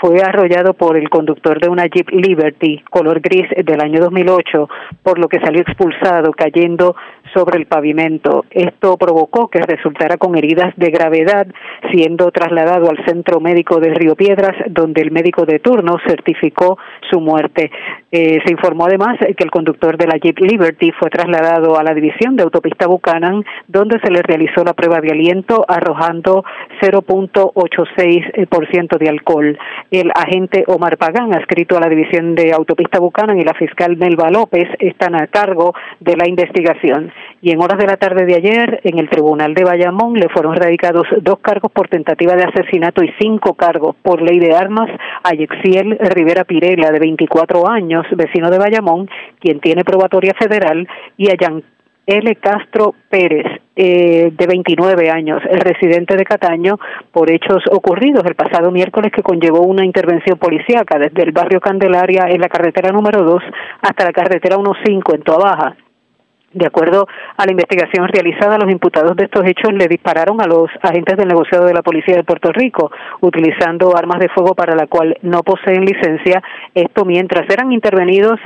fue arrollado por el conductor de una Jeep Liberty color gris del año 2008, por lo que salió expulsado cayendo sobre el pavimento. Esto provocó que resultara con heridas de gravedad, siendo trasladado al centro médico de Río Piedras, donde el médico de turno certificó su muerte. Eh, se informó además que el conductor de la Jeep Liberty fue trasladado a la división de autopista Buchanan, donde se le realizó la prueba de aliento arrojando 0.86% de alcohol. El agente Omar Pagán, adscrito a la división de autopista Buchanan, y la fiscal Melba López están a cargo de la investigación. Y en horas de la tarde de ayer en el Tribunal de Bayamón le fueron radicados dos cargos por tentativa de asesinato y cinco cargos por ley de armas a Yexiel Rivera Pirela de 24 años, vecino de Bayamón, quien tiene probatoria federal, y a Yan L. Castro Pérez, eh, de 29 años, el residente de Cataño, por hechos ocurridos el pasado miércoles que conllevó una intervención policíaca desde el barrio Candelaria en la carretera número 2 hasta la carretera 15 en Toa de acuerdo a la investigación realizada, los imputados de estos hechos le dispararon a los agentes del negociado de la Policía de Puerto Rico, utilizando armas de fuego para la cual no poseen licencia, esto mientras eran intervenidos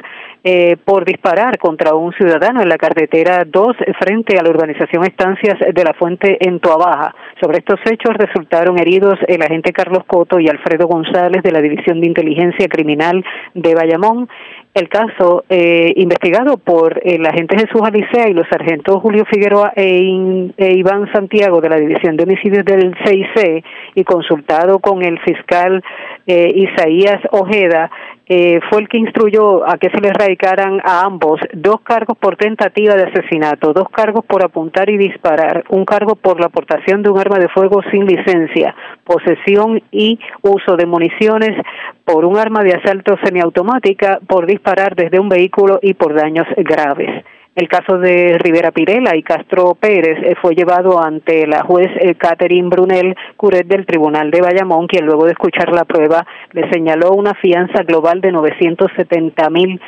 eh, por disparar contra un ciudadano en la carretera 2 frente a la urbanización Estancias de la Fuente en Toabaja. Sobre estos hechos resultaron heridos el agente Carlos Coto y Alfredo González de la División de Inteligencia Criminal de Bayamón el caso eh, investigado por el agente Jesús Alicea y los sargentos Julio Figueroa e, e, Iván Santiago de la División de Homicidios del CIC y consultado con el fiscal eh, Isaías Ojeda, eh, fue el que instruyó a que se les radicaran a ambos dos cargos por tentativa de asesinato, dos cargos por apuntar y disparar, un cargo por la aportación de un arma de fuego sin licencia, posesión y uso de municiones por un arma de asalto semiautomática, por disparar desde un vehículo y por daños graves. El caso de Rivera Pirela y Castro Pérez eh, fue llevado ante la juez eh, Catherine Brunel Curet del Tribunal de Bayamón, quien luego de escuchar la prueba le señaló una fianza global de 970 mil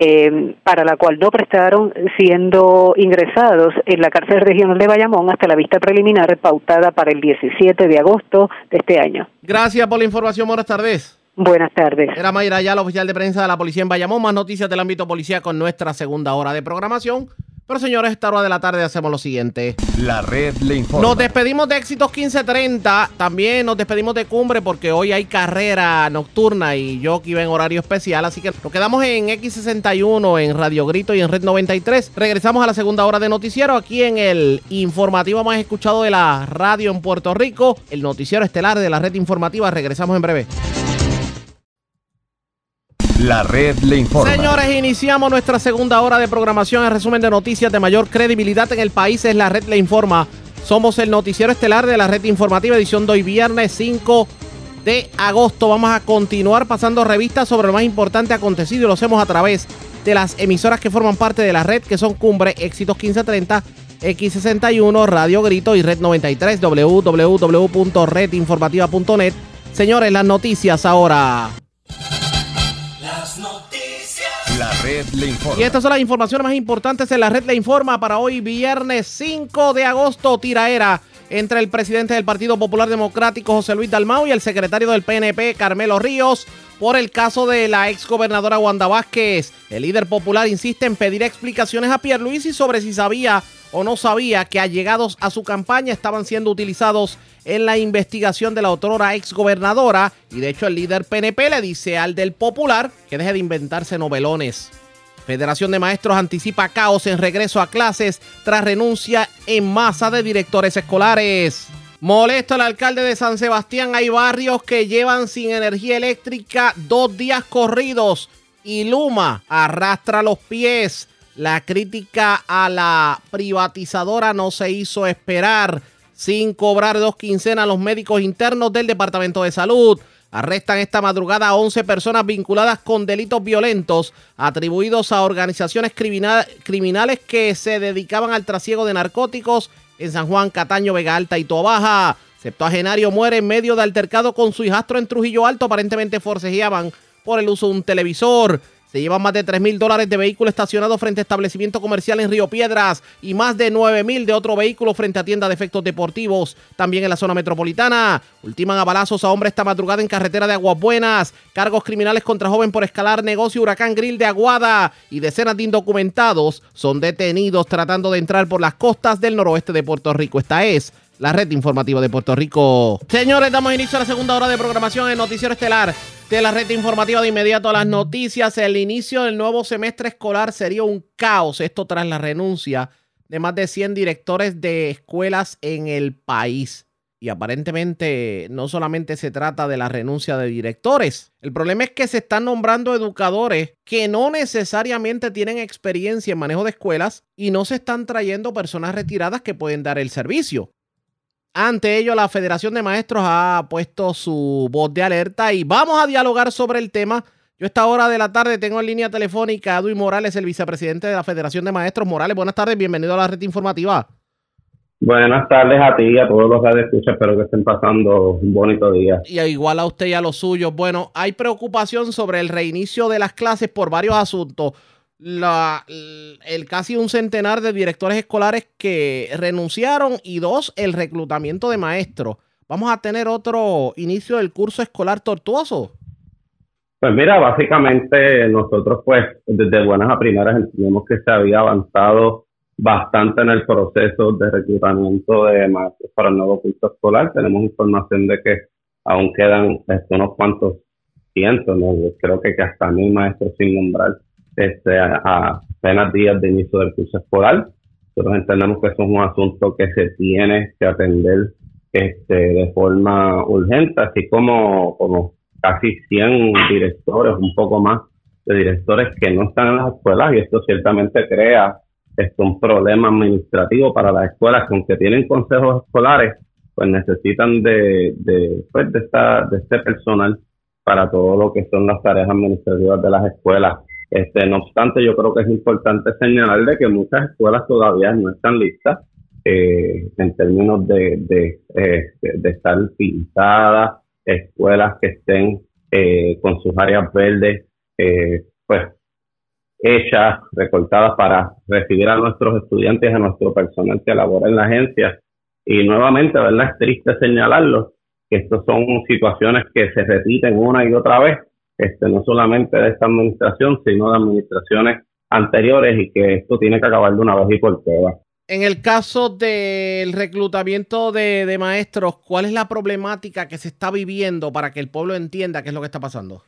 eh, para la cual no prestaron siendo ingresados en la cárcel regional de Bayamón hasta la vista preliminar pautada para el 17 de agosto de este año. Gracias por la información. Buenas tardes. Buenas tardes. Era Mayra la oficial de prensa de la policía en Bayamón. Más noticias del ámbito policía con nuestra segunda hora de programación. Pero señores, esta hora de la tarde hacemos lo siguiente. La red le informa. Nos despedimos de Éxitos 1530. También nos despedimos de Cumbre porque hoy hay carrera nocturna y yo aquí en horario especial. Así que nos quedamos en X61, en Radio Grito y en Red 93. Regresamos a la segunda hora de noticiero aquí en el informativo más escuchado de la radio en Puerto Rico. El noticiero estelar de la red informativa. Regresamos en breve. La red le informa. Señores, iniciamos nuestra segunda hora de programación. El resumen de noticias de mayor credibilidad en el país es La red le informa. Somos el noticiero estelar de la red informativa, edición de hoy viernes 5 de agosto. Vamos a continuar pasando revistas sobre lo más importante acontecido y lo hacemos a través de las emisoras que forman parte de la red, que son Cumbre, Éxitos 1530, X61, Radio Grito y Red 93, www.redinformativa.net. Señores, las noticias ahora. Y estas son las informaciones más importantes en la red le informa para hoy viernes 5 de agosto. Tiraera entre el presidente del Partido Popular Democrático José Luis Dalmau y el secretario del PNP Carmelo Ríos por el caso de la ex gobernadora Wanda Vázquez. El líder popular insiste en pedir explicaciones a Pierluisi sobre si sabía o no sabía que allegados a su campaña estaban siendo utilizados en la investigación de la autora ex gobernadora y de hecho el líder PNP le dice al del Popular que deje de inventarse novelones. Federación de Maestros anticipa caos en regreso a clases tras renuncia en masa de directores escolares. Molesto al alcalde de San Sebastián. Hay barrios que llevan sin energía eléctrica dos días corridos y Luma arrastra los pies. La crítica a la privatizadora no se hizo esperar sin cobrar dos quincenas a los médicos internos del Departamento de Salud. Arrestan esta madrugada a 11 personas vinculadas con delitos violentos atribuidos a organizaciones criminales que se dedicaban al trasiego de narcóticos en San Juan, Cataño, Vega Alta y Tobaja. Septuagenario muere en medio de altercado con su hijastro en Trujillo Alto. Aparentemente forcejeaban por el uso de un televisor. Se llevan más de 3 mil dólares de vehículo estacionado frente a establecimiento comercial en Río Piedras y más de 9 mil de otro vehículo frente a tienda de efectos deportivos. También en la zona metropolitana. Ultiman a balazos a hombre esta madrugada en carretera de Aguas Buenas. Cargos criminales contra joven por escalar negocio Huracán Grill de Aguada. Y decenas de indocumentados son detenidos tratando de entrar por las costas del noroeste de Puerto Rico. Esta es la red informativa de Puerto Rico. Señores, damos inicio a la segunda hora de programación en Noticiero Estelar de la red informativa de inmediato a las noticias. El inicio del nuevo semestre escolar sería un caos. Esto tras la renuncia de más de 100 directores de escuelas en el país. Y aparentemente no solamente se trata de la renuncia de directores. El problema es que se están nombrando educadores que no necesariamente tienen experiencia en manejo de escuelas y no se están trayendo personas retiradas que pueden dar el servicio. Ante ello, la Federación de Maestros ha puesto su voz de alerta y vamos a dialogar sobre el tema. Yo a esta hora de la tarde tengo en línea telefónica a Edwin Morales, el vicepresidente de la Federación de Maestros. Morales, buenas tardes, bienvenido a la red informativa. Buenas tardes a ti y a todos los que escuchan, espero que estén pasando un bonito día. Y igual a usted y a los suyos. Bueno, hay preocupación sobre el reinicio de las clases por varios asuntos la, el casi un centenar de directores escolares que renunciaron y dos, el reclutamiento de maestros. ¿Vamos a tener otro inicio del curso escolar tortuoso? Pues mira, básicamente nosotros pues desde buenas a primeras entendemos que se había avanzado bastante en el proceso de reclutamiento de maestros para el nuevo curso escolar. Tenemos información de que aún quedan este, unos cuantos cientos, creo que, que hasta mil maestros sin nombrar este, a, apenas días de inicio del curso escolar. Nosotros entendemos que eso es un asunto que se tiene que atender este, de forma urgente, así como, como casi 100 directores, un poco más de directores que no están en las escuelas y esto ciertamente crea esto, un problema administrativo para las escuelas que aunque tienen consejos escolares, pues necesitan de, de, pues de, esta, de este personal para todo lo que son las tareas administrativas de las escuelas. Este, no obstante, yo creo que es importante señalar de que muchas escuelas todavía no están listas eh, en términos de, de, eh, estar pintadas, escuelas que estén eh, con sus áreas verdes, pues hechas, recortadas para recibir a nuestros estudiantes, a nuestro personal que labora en la agencia. Y nuevamente, ¿verdad? Es triste señalarlo, que estas son situaciones que se repiten una y otra vez este, no solamente de esta administración, sino de administraciones anteriores y que esto tiene que acabar de una vez y por todas. En el caso del reclutamiento de, maestros, ¿cuál es la problemática que se está viviendo para que el pueblo entienda qué es lo que está pasando?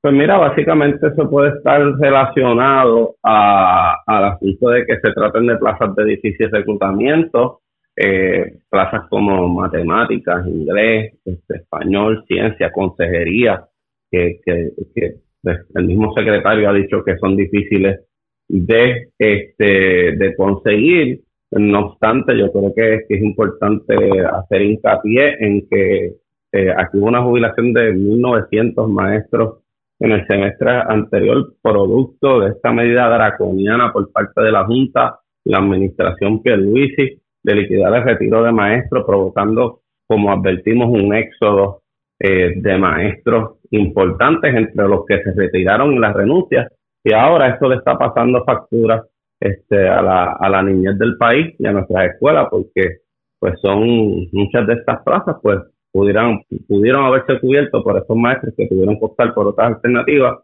Pues mira, básicamente eso puede estar relacionado a, al asunto de que se traten de plazas de difícil reclutamiento, eh, plazas como matemáticas, inglés, este, español, ciencia, consejería, que, el mismo secretario ha dicho que son difíciles de, este, de conseguir. No obstante, yo creo que, es importante hacer hincapié en que eh, aquí hubo una jubilación de 1.900 maestros en el semestre anterior, producto de esta medida draconiana por parte de la Junta, la administración Pierluisi, de liquidar el retiro de maestros, provocando, como advertimos, un éxodo eh, de maestros importantes entre los que se retiraron las renuncias y ahora esto le está pasando factura este, a, la, a la niñez del país y a nuestras escuelas porque pues son muchas de estas plazas pues pudieran, pudieron haberse cubierto por estos maestros que tuvieron que optar por otras alternativas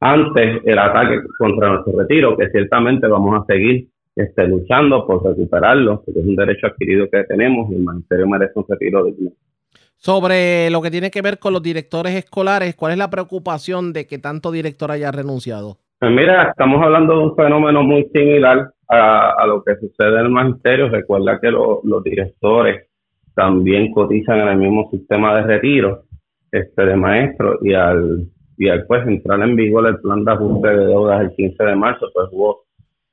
antes el ataque contra nuestro retiro, que ciertamente vamos a seguir este, luchando por recuperarlo, porque es un derecho adquirido que tenemos y el magisterio merece un retiro digno sobre lo que tiene que ver con los directores escolares, ¿cuál es la preocupación de que tanto director haya renunciado? Pues mira, estamos hablando de un fenómeno muy similar a, lo que sucede en el magisterio. Recuerda que los directores también cotizan en el mismo sistema de retiro este de maestros y al y al pues entrar en vigor el plan de ajuste de deudas el 15 de marzo, pues hubo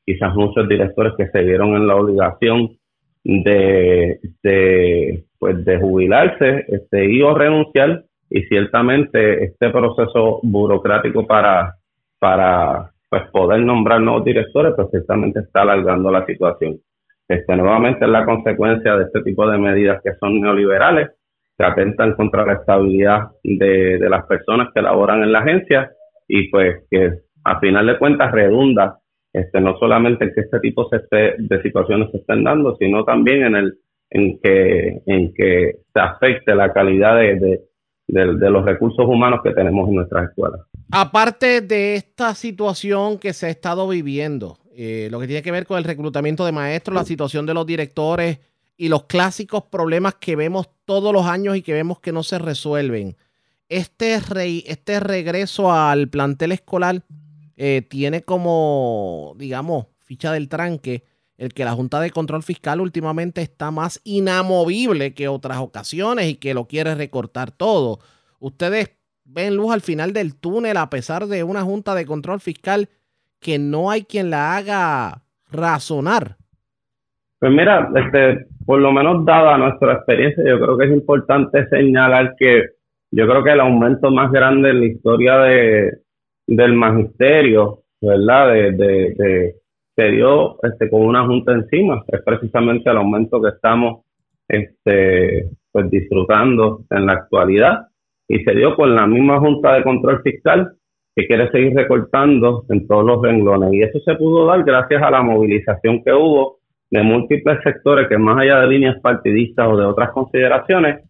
quizás muchos directores que se vieron en la obligación de, de pues de jubilarse este, y o renunciar y ciertamente este proceso burocrático para, para pues poder nombrar nuevos directores pues ciertamente está alargando la situación. Este, nuevamente es la consecuencia de este tipo de medidas que son neoliberales, que atentan contra la estabilidad de, de las personas que laboran en la agencia y pues que a final de cuentas redunda este, no solamente en que este tipo de situaciones se estén dando, sino también en el en que en que se afecte la calidad de, de, los recursos humanos que tenemos en nuestras escuelas. Aparte de esta situación que se ha estado viviendo, eh, lo que tiene que ver con el reclutamiento de maestros, la situación de los directores y los clásicos problemas que vemos todos los años y que vemos que no se resuelven. Este, este regreso al plantel escolar eh, tiene como, digamos, ficha del tranque el que la Junta de Control Fiscal últimamente está más inamovible que otras ocasiones y que lo quiere recortar todo. Ustedes ven luz al final del túnel a pesar de una Junta de Control Fiscal que no hay quien la haga razonar. Pues mira, este, por lo menos dada nuestra experiencia, yo creo que es importante señalar que yo creo que el aumento más grande en la historia de, del magisterio, ¿verdad? De, de, se dio este, con una junta encima, es precisamente el aumento que estamos este, pues, disfrutando en la actualidad. Y se dio con la misma junta de control fiscal que quiere seguir recortando en todos los renglones. Y eso se pudo dar gracias a la movilización que hubo de múltiples sectores que más allá de líneas partidistas o de otras consideraciones,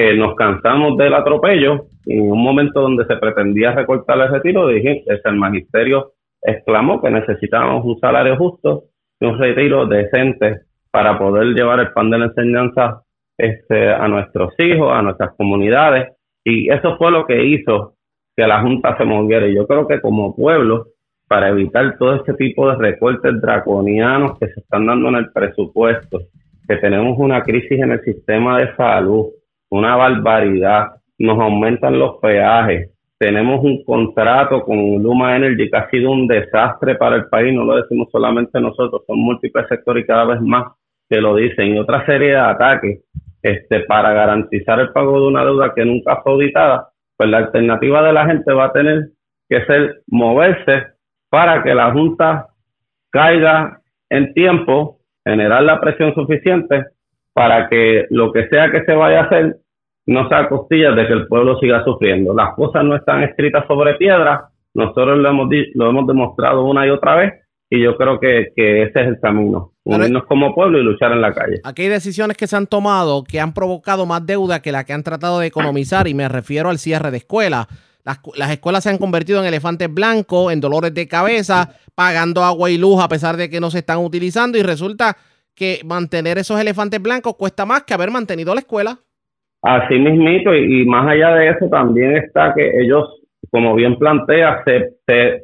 eh, nos cansamos del atropello y en un momento donde se pretendía recortar el retiro, dije, el magisterio exclamó que necesitábamos un salario justo y un retiro decente para poder llevar el pan de la enseñanza este, a nuestros hijos, a nuestras comunidades. Y eso fue lo que hizo que la Junta se moviera. Y yo creo que como pueblo, para evitar todo este tipo de recortes draconianos que se están dando en el presupuesto, que tenemos una crisis en el sistema de salud, una barbaridad, nos aumentan los peajes, tenemos un contrato con Luma Energy que ha sido un desastre para el país, no lo decimos solamente nosotros, son múltiples sectores y cada vez más que lo dicen. Y otra serie de ataques este, para garantizar el pago de una deuda que nunca fue auditada, pues la alternativa de la gente va a tener que ser moverse para que la Junta caiga en tiempo, generar la presión suficiente para que lo que sea que se vaya a hacer no sea costillas de que el pueblo siga sufriendo. Las cosas no están escritas sobre piedra, nosotros lo hemos, lo hemos demostrado una y otra vez y yo creo que, ese es el camino, unirnos como pueblo y luchar en la calle. Aquí hay decisiones que se han tomado que han provocado más deuda que la que han tratado de economizar y me refiero al cierre de escuelas. Las, las, escuelas se han convertido en elefantes blancos, en dolores de cabeza, pagando agua y luz a pesar de que no se están utilizando y resulta que mantener esos elefantes blancos cuesta más que haber mantenido la escuela. Así mismito, y, más allá de eso también está que ellos, como bien plantea, se,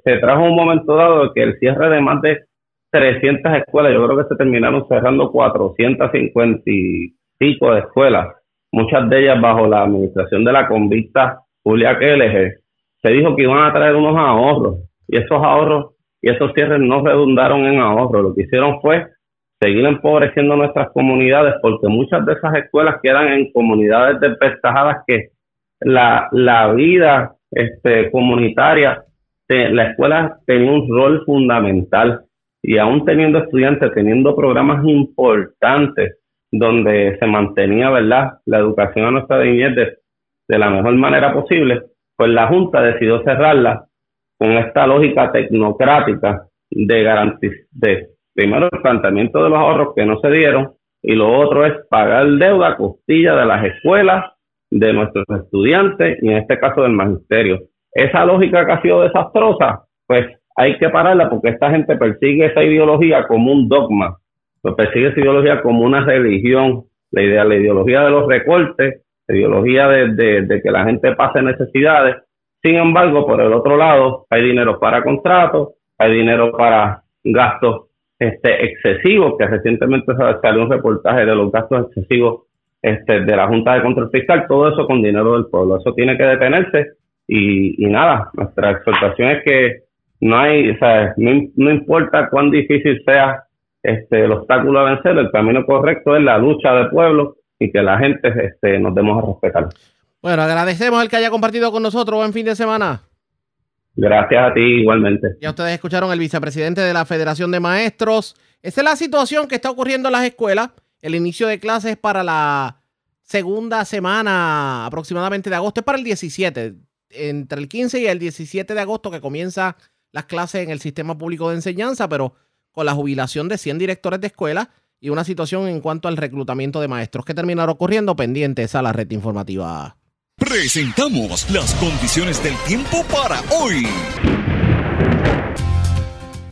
se, trajo un momento dado que el cierre de más de 300 escuelas, yo creo que se terminaron cerrando 450 y pico de escuelas, muchas de ellas bajo la administración de la convicta Julia Keller, se dijo que iban a traer unos ahorros, y esos ahorros y esos cierres no redundaron en ahorros, lo que hicieron fue seguir empobreciendo nuestras comunidades porque muchas de esas escuelas quedan en comunidades desventajadas que la, la vida este, comunitaria, la escuela tenía un rol fundamental y aún teniendo estudiantes, teniendo programas importantes donde se mantenía, ¿verdad?, la educación a nuestra niñez de, de la mejor manera posible, pues la Junta decidió cerrarla con esta lógica tecnocrática de garantizar, de primero el planteamiento de los ahorros que no se dieron y lo otro es pagar deuda a costilla de las escuelas, de nuestros estudiantes y en este caso del magisterio. Esa lógica que ha sido desastrosa, pues hay que pararla porque esta gente persigue esa ideología como un dogma, pues persigue esa ideología como una religión, la idea, la ideología de los recortes, la ideología de, de que la gente pase necesidades. Sin embargo, por el otro lado, hay dinero para contratos, hay dinero para gastos este, excesivos, que recientemente salió un reportaje de los gastos excesivos este, de la Junta de Control Fiscal, todo eso con dinero del pueblo. Eso tiene que detenerse y, nada, nuestra exhortación es que no hay, o sea, no, importa cuán difícil sea este, el obstáculo a vencer, el camino correcto es la lucha del pueblo y que la gente este, nos demos a respetar. Bueno, agradecemos el que haya compartido con nosotros. Buen fin de semana. Gracias a ti igualmente. Ya ustedes escucharon el vicepresidente de la Federación de Maestros. Esta es la situación que está ocurriendo en las escuelas. El inicio de clases para la segunda semana aproximadamente de agosto es para el 17, entre el 15 y el 17 de agosto que comienza las clases en el sistema público de enseñanza, pero con la jubilación de 100 directores de escuela y una situación en cuanto al reclutamiento de maestros que terminará ocurriendo pendientes a la red informativa. Presentamos las condiciones del tiempo para hoy.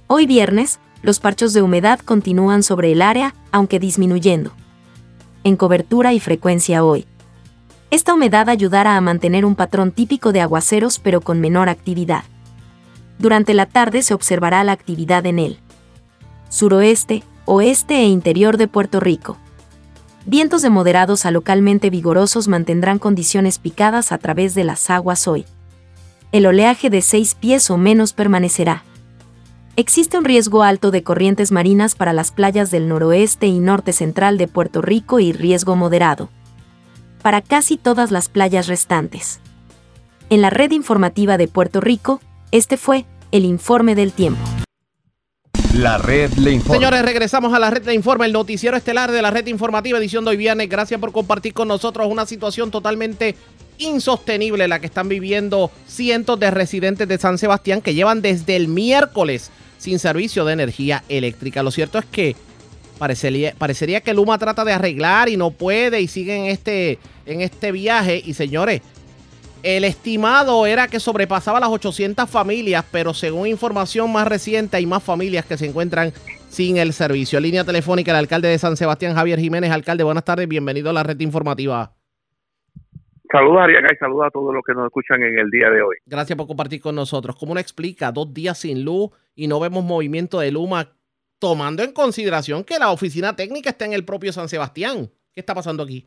Hoy viernes, los parchos de humedad continúan sobre el área, aunque disminuyendo. En cobertura y frecuencia hoy. Esta humedad ayudará a mantener un patrón típico de aguaceros pero con menor actividad. Durante la tarde se observará la actividad en el suroeste, oeste e interior de Puerto Rico. Vientos de moderados a localmente vigorosos mantendrán condiciones picadas a través de las aguas hoy. El oleaje de 6 pies o menos permanecerá. Existe un riesgo alto de corrientes marinas para las playas del noroeste y norte central de Puerto Rico y riesgo moderado. Para casi todas las playas restantes. En la red informativa de Puerto Rico, este fue el informe del tiempo. La red le informa. Señores, regresamos a la red le informa, el noticiero estelar de la red informativa, edición de hoy viernes. Gracias por compartir con nosotros una situación totalmente insostenible la que están viviendo cientos de residentes de San Sebastián que llevan desde el miércoles sin servicio de energía eléctrica. Lo cierto es que parecería, que Luma trata de arreglar y no puede y sigue en este, en este viaje. Y señores, el estimado era que sobrepasaba las 800 familias, pero según información más reciente hay más familias que se encuentran sin el servicio. Línea telefónica, el alcalde de San Sebastián, Javier Jiménez. Alcalde, buenas tardes, bienvenido a la red informativa. Saludos, Ariaga, y saludos a todos los que nos escuchan en el día de hoy. Gracias por compartir con nosotros. ¿Cómo le explica dos días sin luz y no vemos movimiento de Luma, tomando en consideración que la oficina técnica está en el propio San Sebastián? ¿Qué está pasando aquí?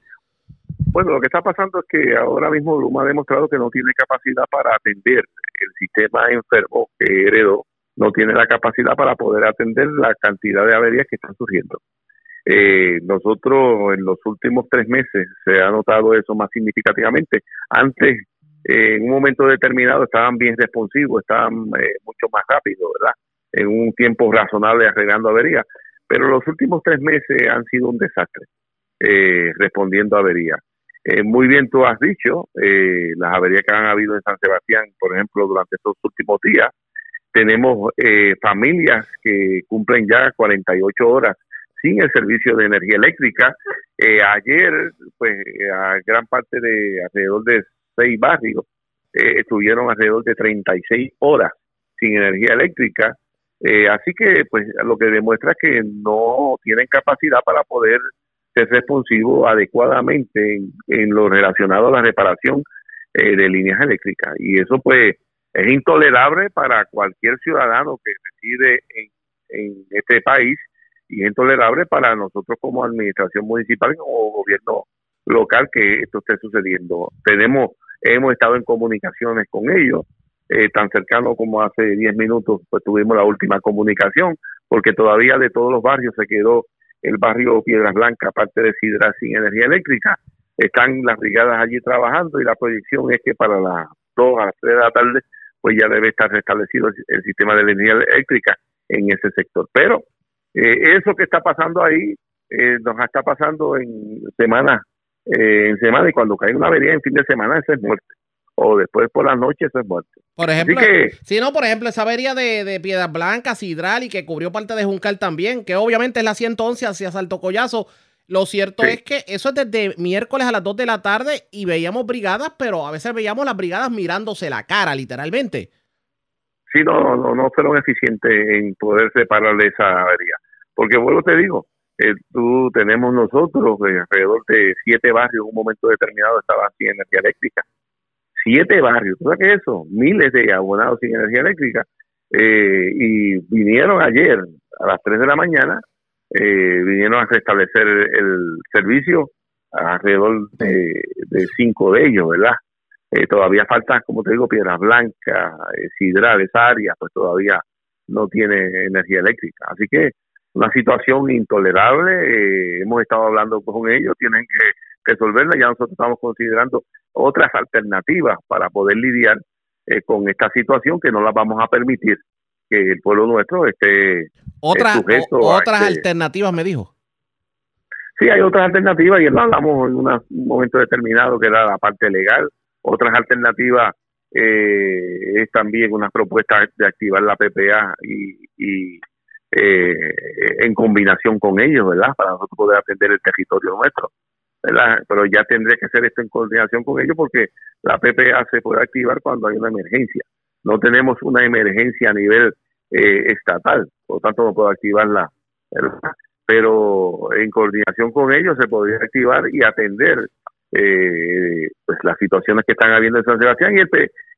Bueno, lo que está pasando es que ahora mismo Luma ha demostrado que no tiene capacidad para atender el sistema enfermo que heredó, no tiene la capacidad para poder atender la cantidad de averías que están surgiendo. Eh, nosotros en los últimos tres meses se ha notado eso más significativamente. Antes, eh, en un momento determinado, estaban bien responsivos, estaban eh, mucho más rápidos, ¿verdad? En un tiempo razonable arreglando averías. Pero los últimos tres meses han sido un desastre respondiendo a averías. Muy bien tú has dicho, las averías que han habido en San Sebastián, por ejemplo, durante estos últimos días, tenemos familias que cumplen ya 48 horas sin el servicio de energía eléctrica. Eh, ayer, pues, a gran parte de alrededor de seis barrios eh, estuvieron alrededor de 36 horas sin energía eléctrica. Eh, así que, pues, lo que demuestra es que no tienen capacidad para poder ser responsivos adecuadamente en, lo relacionado a la reparación de líneas eléctricas. Y eso, pues, es intolerable para cualquier ciudadano que reside en, en este país y intolerable para nosotros como administración municipal o gobierno local que esto esté sucediendo. Tenemos, hemos estado en comunicaciones con ellos, eh, tan cercano como hace 10 minutos, pues tuvimos la última comunicación, porque todavía de todos los barrios se quedó el barrio Piedras Blancas, aparte de Sidra, sin energía eléctrica. Están las brigadas allí trabajando y la proyección es que para las 2 a las 3 de la tarde, pues ya debe estar restablecido el sistema de energía eléctrica en ese sector. Pero eh, eso que está pasando ahí eh, nos está pasando en semana, eh, en semana, y cuando cae una avería en fin de semana, eso es muerte. O después por la noche, eso es muerte. Por ejemplo, si no, por ejemplo, esa avería de, de Piedras Blancas, Hidral y que cubrió parte de Juncal también, que obviamente es la 111 hacia Salto Collazo. Lo cierto es que eso es desde miércoles a las 2 de la tarde y veíamos brigadas, pero a veces veíamos las brigadas mirándose la cara, literalmente. Sí, no, no, no fueron eficientes en poder separarle esa avería. Porque vuelvo te digo, eh, tú tenemos nosotros eh, alrededor de siete barrios en un momento determinado estaban sin energía eléctrica. Siete barrios, ¿tú sabes qué es eso? Miles de abonados sin energía eléctrica. Eh, y vinieron ayer a las 3 de la mañana, vinieron a restablecer el, servicio alrededor de, cinco de ellos, ¿verdad? todavía faltan, como te digo, Piedras Blancas, Sidral, esa pues todavía no tiene energía eléctrica. Así que una situación intolerable. Eh, hemos estado hablando con ellos, tienen que resolverla. Ya nosotros estamos considerando otras alternativas para poder lidiar eh, con esta situación que no la vamos a permitir que el pueblo nuestro esté sujeto otras este alternativas, me dijo. Sí, hay otras alternativas y lo hablamos en un momento determinado que era la parte legal, otras alternativas eh, es también una propuesta de activar la PPA y, eh, en combinación con ellos, ¿verdad? Para nosotros poder atender el territorio nuestro, ¿verdad? Pero ya tendría que hacer esto en coordinación con ellos porque la PPA se puede activar cuando hay una emergencia. No tenemos una emergencia a nivel eh, estatal, por lo tanto no puedo activarla, pero en coordinación con ellos se podría activar y atender eh, pues las situaciones que están habiendo en San Sebastián y el,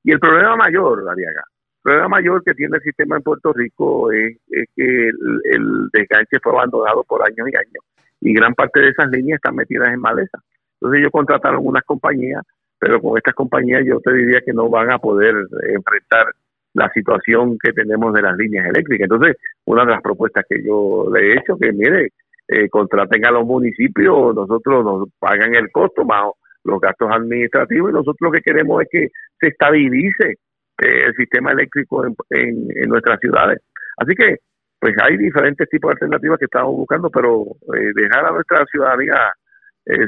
y el problema mayor, Ariaga, el problema mayor que tiene el sistema en Puerto Rico es, que el, desganche fue abandonado por años y años y gran parte de esas líneas están metidas en maleza. Entonces ellos contrataron unas compañías, pero con estas compañías yo te diría que no van a poder enfrentar la situación que tenemos de las líneas eléctricas. Entonces, una de las propuestas que yo le he hecho, que mire, eh, contraten a los municipios, nosotros nos pagan el costo más los gastos administrativos y nosotros lo que queremos es que se estabilice eh, el sistema eléctrico en, en, nuestras ciudades. Así que, pues hay diferentes tipos de alternativas que estamos buscando, pero eh, dejar a nuestra ciudadanía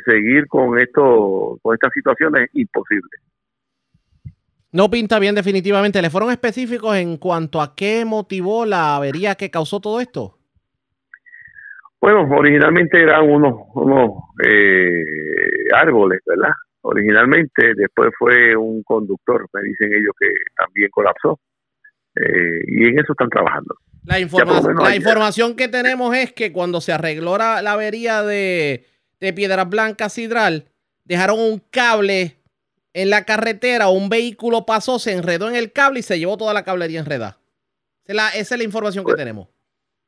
seguir con esto, con estas situaciones es imposible. No pinta bien definitivamente. ¿Le fueron específicos en cuanto a qué motivó la avería que causó todo esto? Bueno, originalmente eran unos, unos eh, árboles, ¿verdad? Originalmente, después fue un conductor, me dicen ellos que también colapsó. Eh, y en eso están trabajando. La, la información que tenemos es que cuando se arregló la, avería de, de Piedras Blancas Sidral, dejaron un cable en la carretera, un vehículo pasó, se enredó en el cable y se llevó toda la cablería enredada. Esa es la, información que tenemos.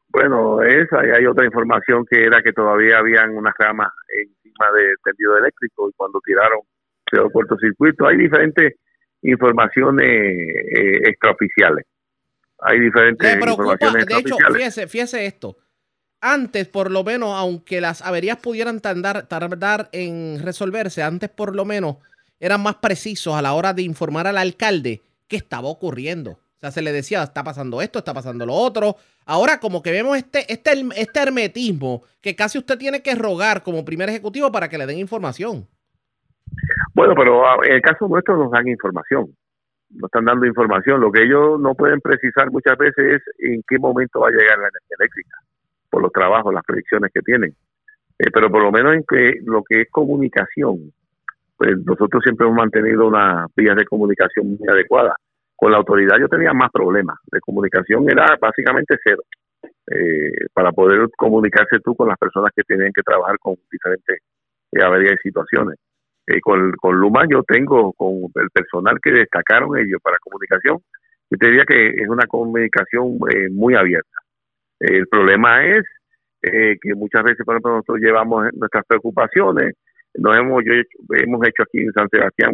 Bueno, esa y hay otra información que era que todavía habían unas ramas encima del tendido eléctrico y cuando tiraron se dio cortocircuito. Hay diferentes informaciones eh, extraoficiales. Hay diferentes informaciones De hecho, fíjese, fíjese esto. Antes, por lo menos, aunque las averías pudieran tardar, tardar en resolverse, antes por lo menos eran más precisos a la hora de informar al alcalde qué estaba ocurriendo. O sea, se le decía, está pasando esto, está pasando lo otro. Ahora como que vemos este, este, este hermetismo que casi usted tiene que rogar como primer ejecutivo para que le den información. Bueno, pero ah, en el caso nuestro nos dan información. Nos están dando información. Lo que ellos no pueden precisar muchas veces es en qué momento va a llegar la energía eléctrica, por los trabajos, las predicciones que tienen. Eh, pero por lo menos en que lo que es comunicación, pues nosotros siempre hemos mantenido una vías de comunicación muy adecuada. Con la autoridad yo tenía más problemas. De comunicación era básicamente cero. Eh, para poder comunicarse tú con las personas que tienen que trabajar con diferentes eh, averías y situaciones. Eh, con, con Luma yo tengo, con el personal que destacaron ellos para comunicación, yo te diría que es una comunicación muy abierta. El problema es que muchas veces, por ejemplo, nosotros llevamos nuestras preocupaciones, nos hemos, yo hemos hecho aquí en San Sebastián,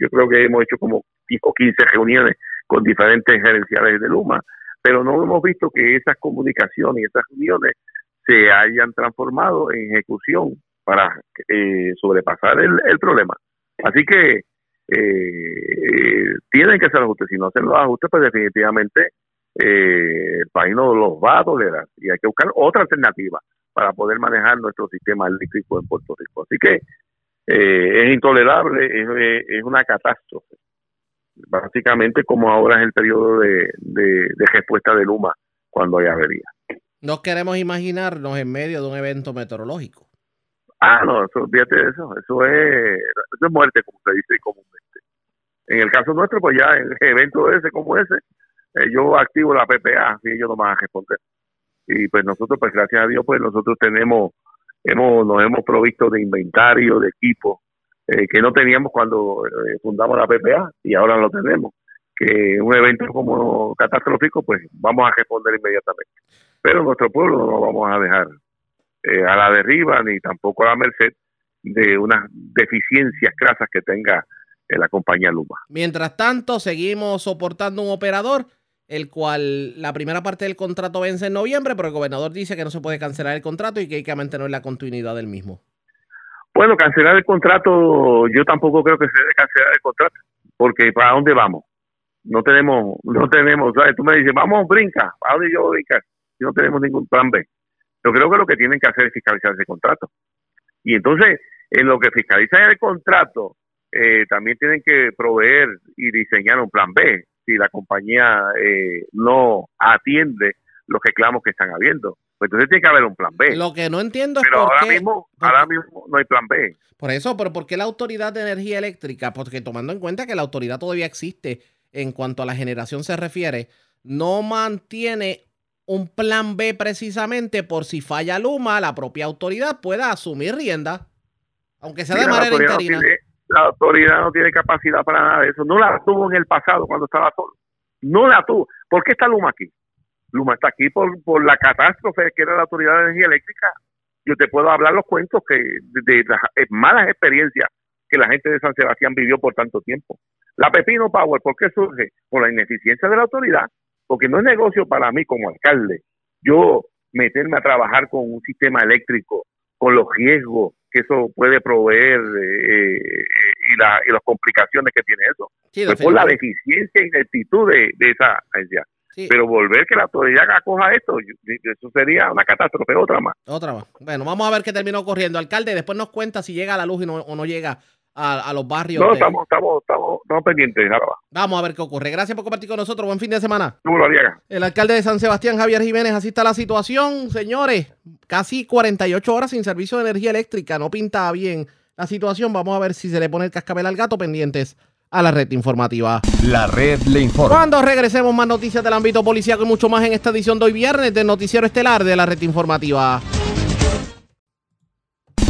yo creo que hemos hecho como tipo 15 reuniones con diferentes gerenciales de Luma, pero no hemos visto que esas comunicaciones y esas reuniones se hayan transformado en ejecución para eh, sobrepasar el, problema. Así que eh, tienen que hacer ajustes. Si no hacen los ajustes, pues definitivamente eh, el país no los va a tolerar y hay que buscar otra alternativa para poder manejar nuestro sistema eléctrico en Puerto Rico. Así que eh, es intolerable, es, una catástrofe. Básicamente como ahora es el periodo de, respuesta de Luma cuando hay avería. No queremos imaginarnos en medio de un evento meteorológico. Ah, no, eso, fíjate eso, eso es, eso es muerte, como se dice comúnmente. En el caso nuestro, pues ya en evento ese como ese, eh, yo activo la PPA y ellos no van a responder y pues nosotros pues gracias a Dios pues nosotros tenemos hemos nos hemos provisto de inventario de equipo eh, que no teníamos cuando eh, fundamos la PPA y ahora lo tenemos que un evento como catastrófico pues vamos a responder inmediatamente pero nuestro pueblo no lo vamos a dejar eh, a la deriva ni tampoco a la merced de unas deficiencias crasas que tenga la compañía Luma. Mientras tanto, seguimos soportando un operador el cual la primera parte del contrato vence en noviembre, pero el gobernador dice que no se puede cancelar el contrato y que hay que mantener la continuidad del mismo. Bueno, cancelar el contrato, yo tampoco creo que se debe cancelar el contrato, porque ¿para dónde vamos? No tenemos, no tenemos, ¿sabes? Tú me dices, vamos, brinca, ¿a dónde yo brincar? Si no tenemos ningún plan B. Yo creo que lo que tienen que hacer es fiscalizar ese contrato. Y entonces, en lo que fiscalizan el contrato, eh, también tienen que proveer y diseñar un plan B si la compañía eh, no atiende los reclamos que están habiendo. Pues entonces tiene que haber un plan B. Lo que no entiendo es pero por ahora qué- mismo, ahora mismo no hay plan B. Por eso, pero ¿por qué la Autoridad de Energía Eléctrica? Porque tomando en cuenta que la autoridad todavía existe en cuanto a la generación se refiere, no mantiene un plan B precisamente por si falla Luma, la propia autoridad pueda asumir rienda, aunque sea de Mira, manera no interina. tiene- la autoridad no tiene capacidad para nada de eso. No la tuvo en el pasado cuando estaba solo. No la tuvo. ¿Por qué está Luma aquí? Luma está aquí por, por la catástrofe que era la Autoridad de Energía Eléctrica. Yo te puedo hablar los cuentos que de, las eh, malas experiencias que la gente de San Sebastián vivió por tanto tiempo. La Pepino Power, ¿por qué surge? Por la ineficiencia de la autoridad. Porque no es negocio para mí como alcalde. Yo meterme a trabajar con un sistema eléctrico, con los riesgos que eso puede proveer eh, eh, y, la, y las complicaciones que tiene eso. Sí, Pues por la deficiencia y ineptitud de, de esa agencia. Sí. Pero volver que la autoridad acoja esto, eso sería una catástrofe, otra más. Otra más. Bueno, vamos a ver qué terminó corriendo. Alcalde, después nos cuenta si llega a la luz y no- o no llega a, a los barrios. No, de- estamos, estamos, estamos, estamos pendientes. Va. Vamos a ver qué ocurre. Gracias por compartir con nosotros. Buen fin de semana. Harías. El alcalde de San Sebastián, Javier Jiménez, así está la situación, señores. Casi 48 horas sin servicio de energía eléctrica. No pinta bien la situación. Vamos a ver si se le pone el cascabel al gato pendientes a la red informativa. La red le informa. Cuando regresemos, más noticias del ámbito policial y mucho más en esta edición de hoy viernes del Noticiero Estelar de la red informativa.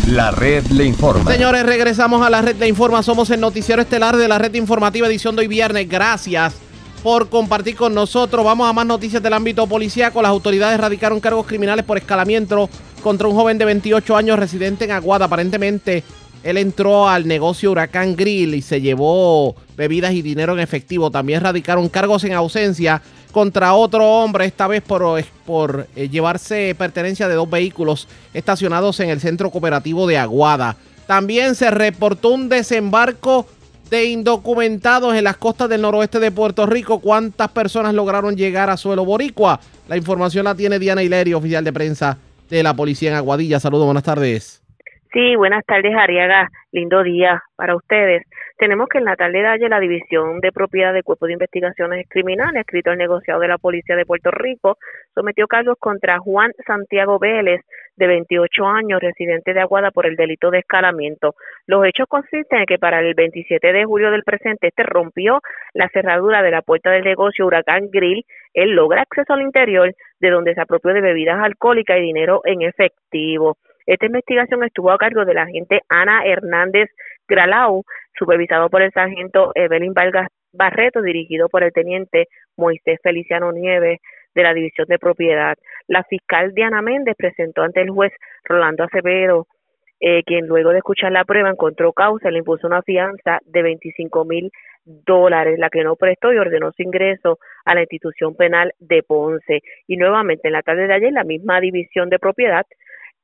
La red le informa. Señores, regresamos a la red de Informa. Somos el noticiero estelar de la red informativa edición de hoy viernes. Gracias por compartir con nosotros. Vamos a más noticias del ámbito policíaco. Las autoridades radicaron cargos criminales por escalamiento contra un joven de 28 años residente en Aguada. Aparentemente, él entró al negocio Huracán Grill y se llevó bebidas y dinero en efectivo. También radicaron cargos en ausencia contra otro hombre, esta vez por, por eh, llevarse pertenencia de dos vehículos estacionados en el centro cooperativo de Aguada. También se reportó un desembarco de indocumentados en las costas del noroeste de Puerto Rico. ¿Cuántas personas lograron llegar a suelo boricua? La información la tiene Diana Hilerio, oficial de prensa de la policía en Aguadilla. Saludos, buenas tardes. Sí, buenas tardes, Ariaga. Lindo día para ustedes. Tenemos que en la tarde de ayer la División de Propiedad del Cuerpo de Investigaciones Criminales, escrito al negociado de la Policía de Puerto Rico, sometió cargos contra Juan Santiago Vélez, de 28 años, residente de Aguada, por el delito de escalamiento. Los hechos consisten en que para el 27 de julio del presente, este rompió la cerradura de la puerta del negocio Huracán Grill. Él logra acceso al interior, de donde se apropió de bebidas alcohólicas y dinero en efectivo. Esta investigación estuvo a cargo de la agente Ana Hernández Gralau, supervisado por el sargento Evelyn Vargas Barreto, dirigido por el teniente Moisés Feliciano Nieves de la División de Propiedad. La fiscal Diana Méndez presentó ante el juez Rolando Acevedo, eh, quien luego de escuchar la prueba encontró causa, le impuso una fianza de 25 mil dólares, la que no prestó y ordenó su ingreso a la institución penal de Ponce. Y nuevamente en la tarde de ayer, la misma división de propiedad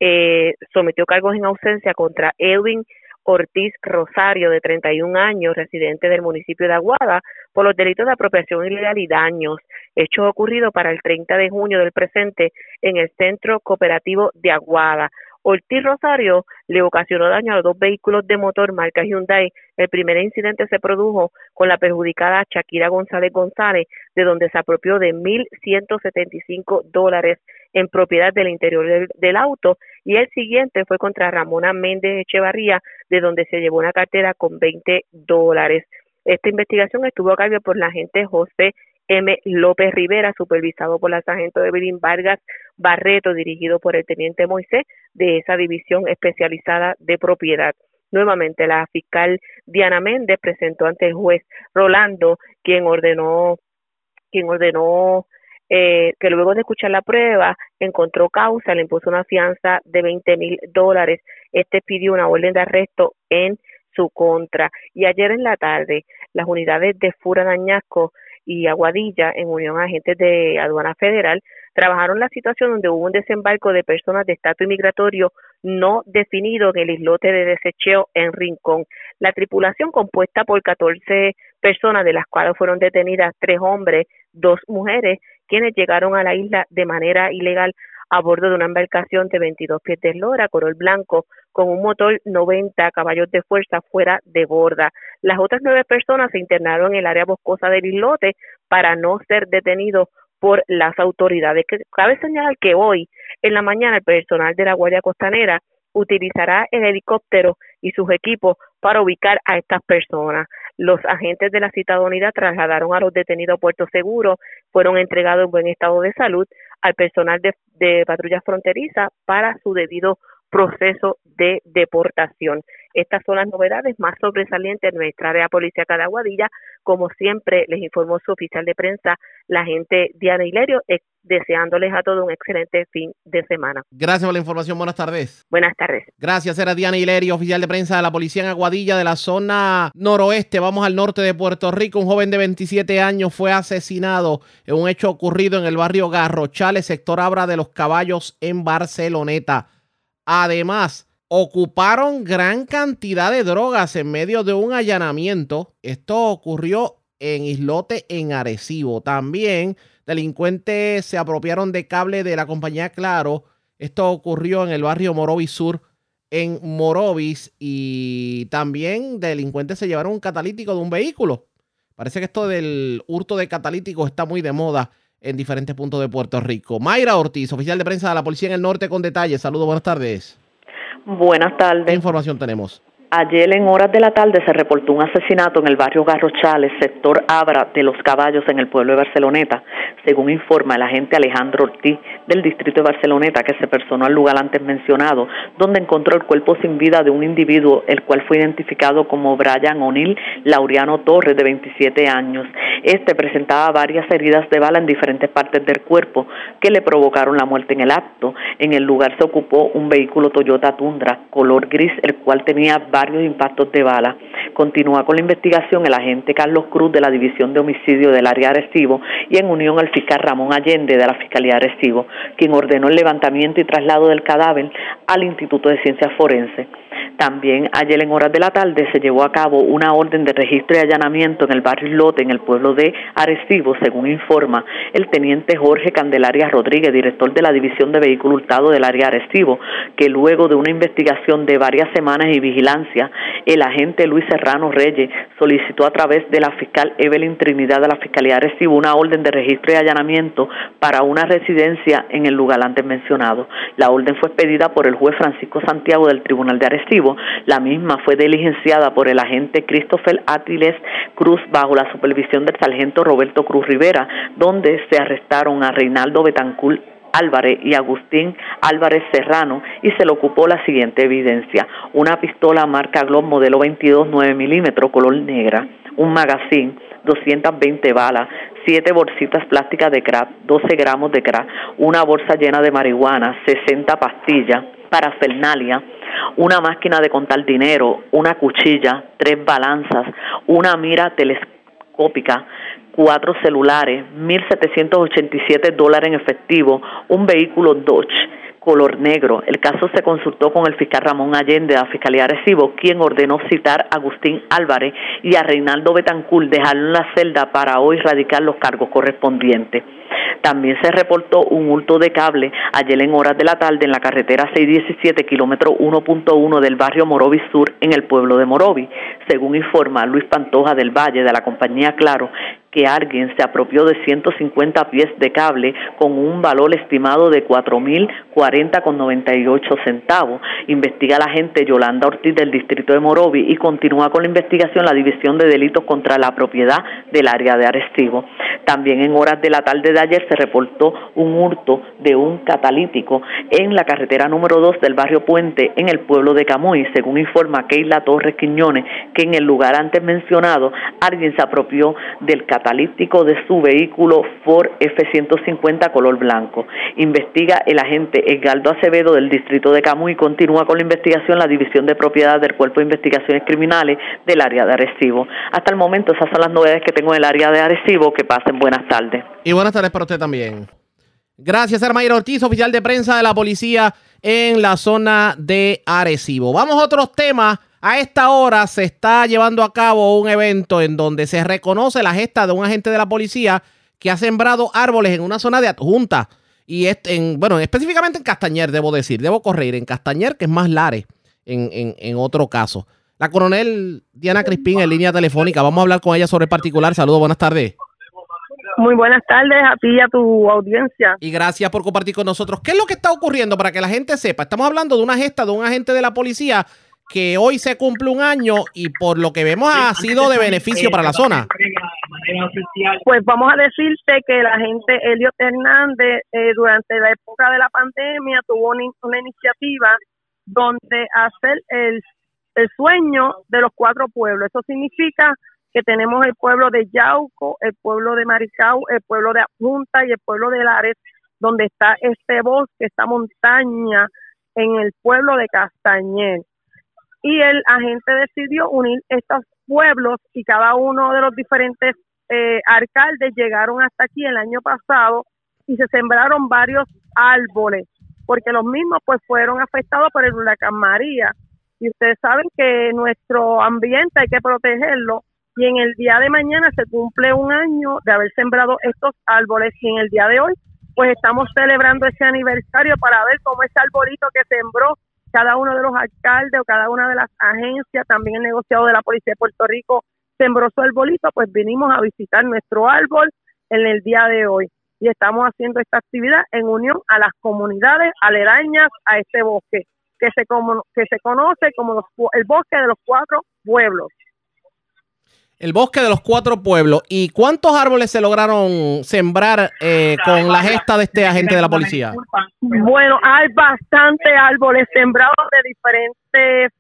eh, sometió cargos en ausencia contra Edwin Ortiz Rosario, de 31 años, residente del municipio de Aguada, por los delitos de apropiación ilegal y daños, hechos ocurridos para el 30 de junio del presente en el Centro Cooperativo de Aguada. Ortiz Rosario le ocasionó daño a dos vehículos de motor marca Hyundai. El primer incidente se produjo con la perjudicada Shakira González González, de donde se apropió de 1.175 dólares en propiedad del interior del, del auto y el siguiente fue contra Ramona Méndez Echevarría, de donde se llevó una cartera con 20 dólares. Esta investigación estuvo a cargo por la agente José M. López Rivera, supervisado por la sargento Evelyn Vargas Barreto, dirigido por el teniente Moisés de esa división especializada de propiedad. Nuevamente, la fiscal Diana Méndez presentó ante el juez Rolando, quien ordenó, quien ordenó eh, que luego de escuchar la prueba encontró causa, le impuso una fianza de 20 mil dólares. Este pidió una orden de arresto en su contra. Y ayer en la tarde, las unidades de Fura Dañasco y Aguadilla, en unión a agentes de aduana federal, trabajaron la situación donde hubo un desembarco de personas de estatus inmigratorio no definido en el islote de desecheo en Rincón. La tripulación compuesta por 14 personas, de las cuales fueron detenidas tres hombres, dos mujeres, quienes llegaron a la isla de manera ilegal a bordo de una embarcación de 22 pies de eslora, color blanco, con un motor 90 caballos de fuerza fuera de borda. Las otras nueve personas se internaron en el área boscosa del islote para no ser detenidos por las autoridades. Cabe señalar que hoy en la mañana el personal de la Guardia Costanera utilizará el helicóptero y sus equipos para ubicar a estas personas. Los agentes de la citada unidad trasladaron a los detenidos a Puerto Seguro, fueron entregados en buen estado de salud al personal de, de patrulla fronteriza para su debido proceso de deportación. Estas son las novedades más sobresalientes de nuestra área policíaca de Aguadilla. Como siempre, les informó su oficial de prensa, la gente Diana Hilerio, eh, deseándoles a todos un excelente fin de semana. Gracias por la información. Buenas tardes. Buenas tardes. Gracias. Era Diana Hilerio, oficial de prensa de la policía en Aguadilla de la zona noroeste. Vamos al norte de Puerto Rico. Un joven de 27 años fue asesinado en un hecho ocurrido en el barrio Garrochales, sector Abra de los Caballos en Barceloneta. Además, ocuparon gran cantidad de drogas en medio de un allanamiento. Esto ocurrió en Islote, en Arecibo. También delincuentes se apropiaron de cable de la compañía Claro. Esto ocurrió en el barrio Morovis Sur, en Morovis. Y también delincuentes se llevaron un catalítico de un vehículo. Parece que esto del hurto de catalíticos está muy de moda en diferentes puntos de Puerto Rico. Mayra Ortiz, oficial de prensa de la Policía en el Norte con detalles. Saludos, buenas tardes. Buenas tardes. ¿Qué información tenemos? Ayer en horas de la tarde se reportó un asesinato en el barrio Garrochales, sector Abra de los Caballos en el pueblo de Barceloneta, según informa el agente Alejandro Ortiz del distrito de Barceloneta que se personó al lugar antes mencionado, donde encontró el cuerpo sin vida de un individuo, el cual fue identificado como Brian O'Neill Laureano Torres, de 27 años. Este presentaba varias heridas de bala en diferentes partes del cuerpo que le provocaron la muerte en el acto. En el lugar se ocupó un vehículo Toyota Tundra color gris, el cual tenía varios impactos de bala. Continúa con la investigación el agente Carlos Cruz de la División de Homicidio del área Arecibo y en unión al fiscal Ramón Allende de la Fiscalía Arecibo, quien ordenó el levantamiento y traslado del cadáver al Instituto de Ciencias Forenses. También ayer en horas de la tarde se llevó a cabo una orden de registro y allanamiento en el barrio Lote, en el pueblo de Arecibo, según informa el teniente Jorge Candelaria Rodríguez, director de la División de Vehículos Hurtados del área Arecibo, que luego de una investigación de varias semanas y vigilancia, el agente Luis Serrano Reyes solicitó a través de la fiscal Evelyn Trinidad de la Fiscalía Arecibo una orden de registro y allanamiento para una residencia en el lugar antes mencionado. La orden fue expedida por el juez Francisco Santiago del Tribunal de Arecibo la misma fue diligenciada por el agente Christopher Atiles Cruz bajo la supervisión del sargento Roberto Cruz Rivera, donde se arrestaron a Reinaldo Betancur Álvarez y Agustín Álvarez Serrano y se le ocupó la siguiente evidencia. Una pistola marca Glock modelo 22 9 milímetros color negra, un magazine, 220 balas, 7 bolsitas plásticas de crack, 12 gramos de crack, una bolsa llena de marihuana, 60 pastillas, parafernalia, una máquina de contar dinero, una cuchilla, tres balanzas, una mira telescópica, cuatro celulares, 1.787 dólares en efectivo, un vehículo Dodge color negro. El caso se consultó con el fiscal Ramón Allende de la Fiscalía Recibo, quien ordenó citar a Agustín Álvarez y a Reinaldo Betancourt dejarlo en la celda para hoy radicar los cargos correspondientes. También se reportó un hurto de cable ayer en horas de la tarde en la carretera 617, kilómetro 1.1 del barrio Morovi Sur, en el pueblo de Morovi. Según informa Luis Pantoja del Valle de la compañía Claro, que alguien se apropió de 150 pies de cable con un valor estimado de 4.040,98 centavos. Investiga la agente Yolanda Ortiz del distrito de Morovi y continúa con la investigación la División de Delitos contra la Propiedad del área de Arecibo. También en horas de la tarde de ayer se reportó un hurto de un catalítico en la carretera número 2 del barrio Puente en el pueblo de Camuy, según informa Keila Torres Quiñones, que en el lugar antes mencionado alguien se apropió del catalítico catalítico de su vehículo Ford F-150 color blanco. Investiga el agente Edgardo Acevedo del distrito de Camuy y continúa con la investigación la División de Propiedad del Cuerpo de Investigaciones Criminales del área de Arecibo. Hasta el momento esas son las novedades que tengo en el área de Arecibo. Que pasen buenas tardes. Y buenas tardes para usted también. Gracias, Hermayra Ortiz, oficial de prensa de la policía en la zona de Arecibo. Vamos a otros temas. A esta hora se está llevando a cabo un evento en donde se reconoce la gesta de un agente de la policía que ha sembrado árboles en una zona de adjunta. Y en, bueno, específicamente en Castañer, debo decir, debo correr en Castañer, que es más Lares en, en, en otro caso. La coronel Diana Crispín en línea telefónica. Vamos a hablar con ella sobre el particular. Saludos, buenas tardes. Muy buenas tardes a ti y a tu audiencia. Y gracias por compartir con nosotros. ¿Qué es lo que está ocurriendo para que la gente sepa? Estamos hablando de una gesta de un agente de la policía que hoy se cumple un año y por lo que vemos ha sido de beneficio para la zona. Pues vamos a decirte que la gente Elliot Hernández eh, durante la época de la pandemia tuvo una, una iniciativa donde hacer el, el sueño de los cuatro pueblos. Eso significa que tenemos el pueblo de Yauco, el pueblo de Maricao, el pueblo de Apunta y el pueblo de Lares, donde está este bosque, esta montaña en el pueblo de Castañer. Y el agente decidió unir estos pueblos y cada uno de los diferentes eh, alcaldes llegaron hasta aquí el año pasado y se sembraron varios árboles, porque los mismos pues fueron afectados por el huracán María. Y ustedes saben que nuestro ambiente hay que protegerlo y en el día de mañana se cumple un año de haber sembrado estos árboles y en el día de hoy pues estamos celebrando ese aniversario para ver cómo ese arbolito que sembró cada uno de los alcaldes o cada una de las agencias, también el negociado de la Policía de Puerto Rico sembró su arbolito, pues vinimos a visitar nuestro árbol en el día de hoy y estamos haciendo esta actividad en unión a las comunidades aledañas a este bosque que se, como, que se conoce como el bosque de los cuatro pueblos. El bosque de los cuatro pueblos. ¿Y cuántos árboles se lograron sembrar eh, con la gesta de este agente de la policía? Bueno, hay bastantes árboles sembrados de diferentes,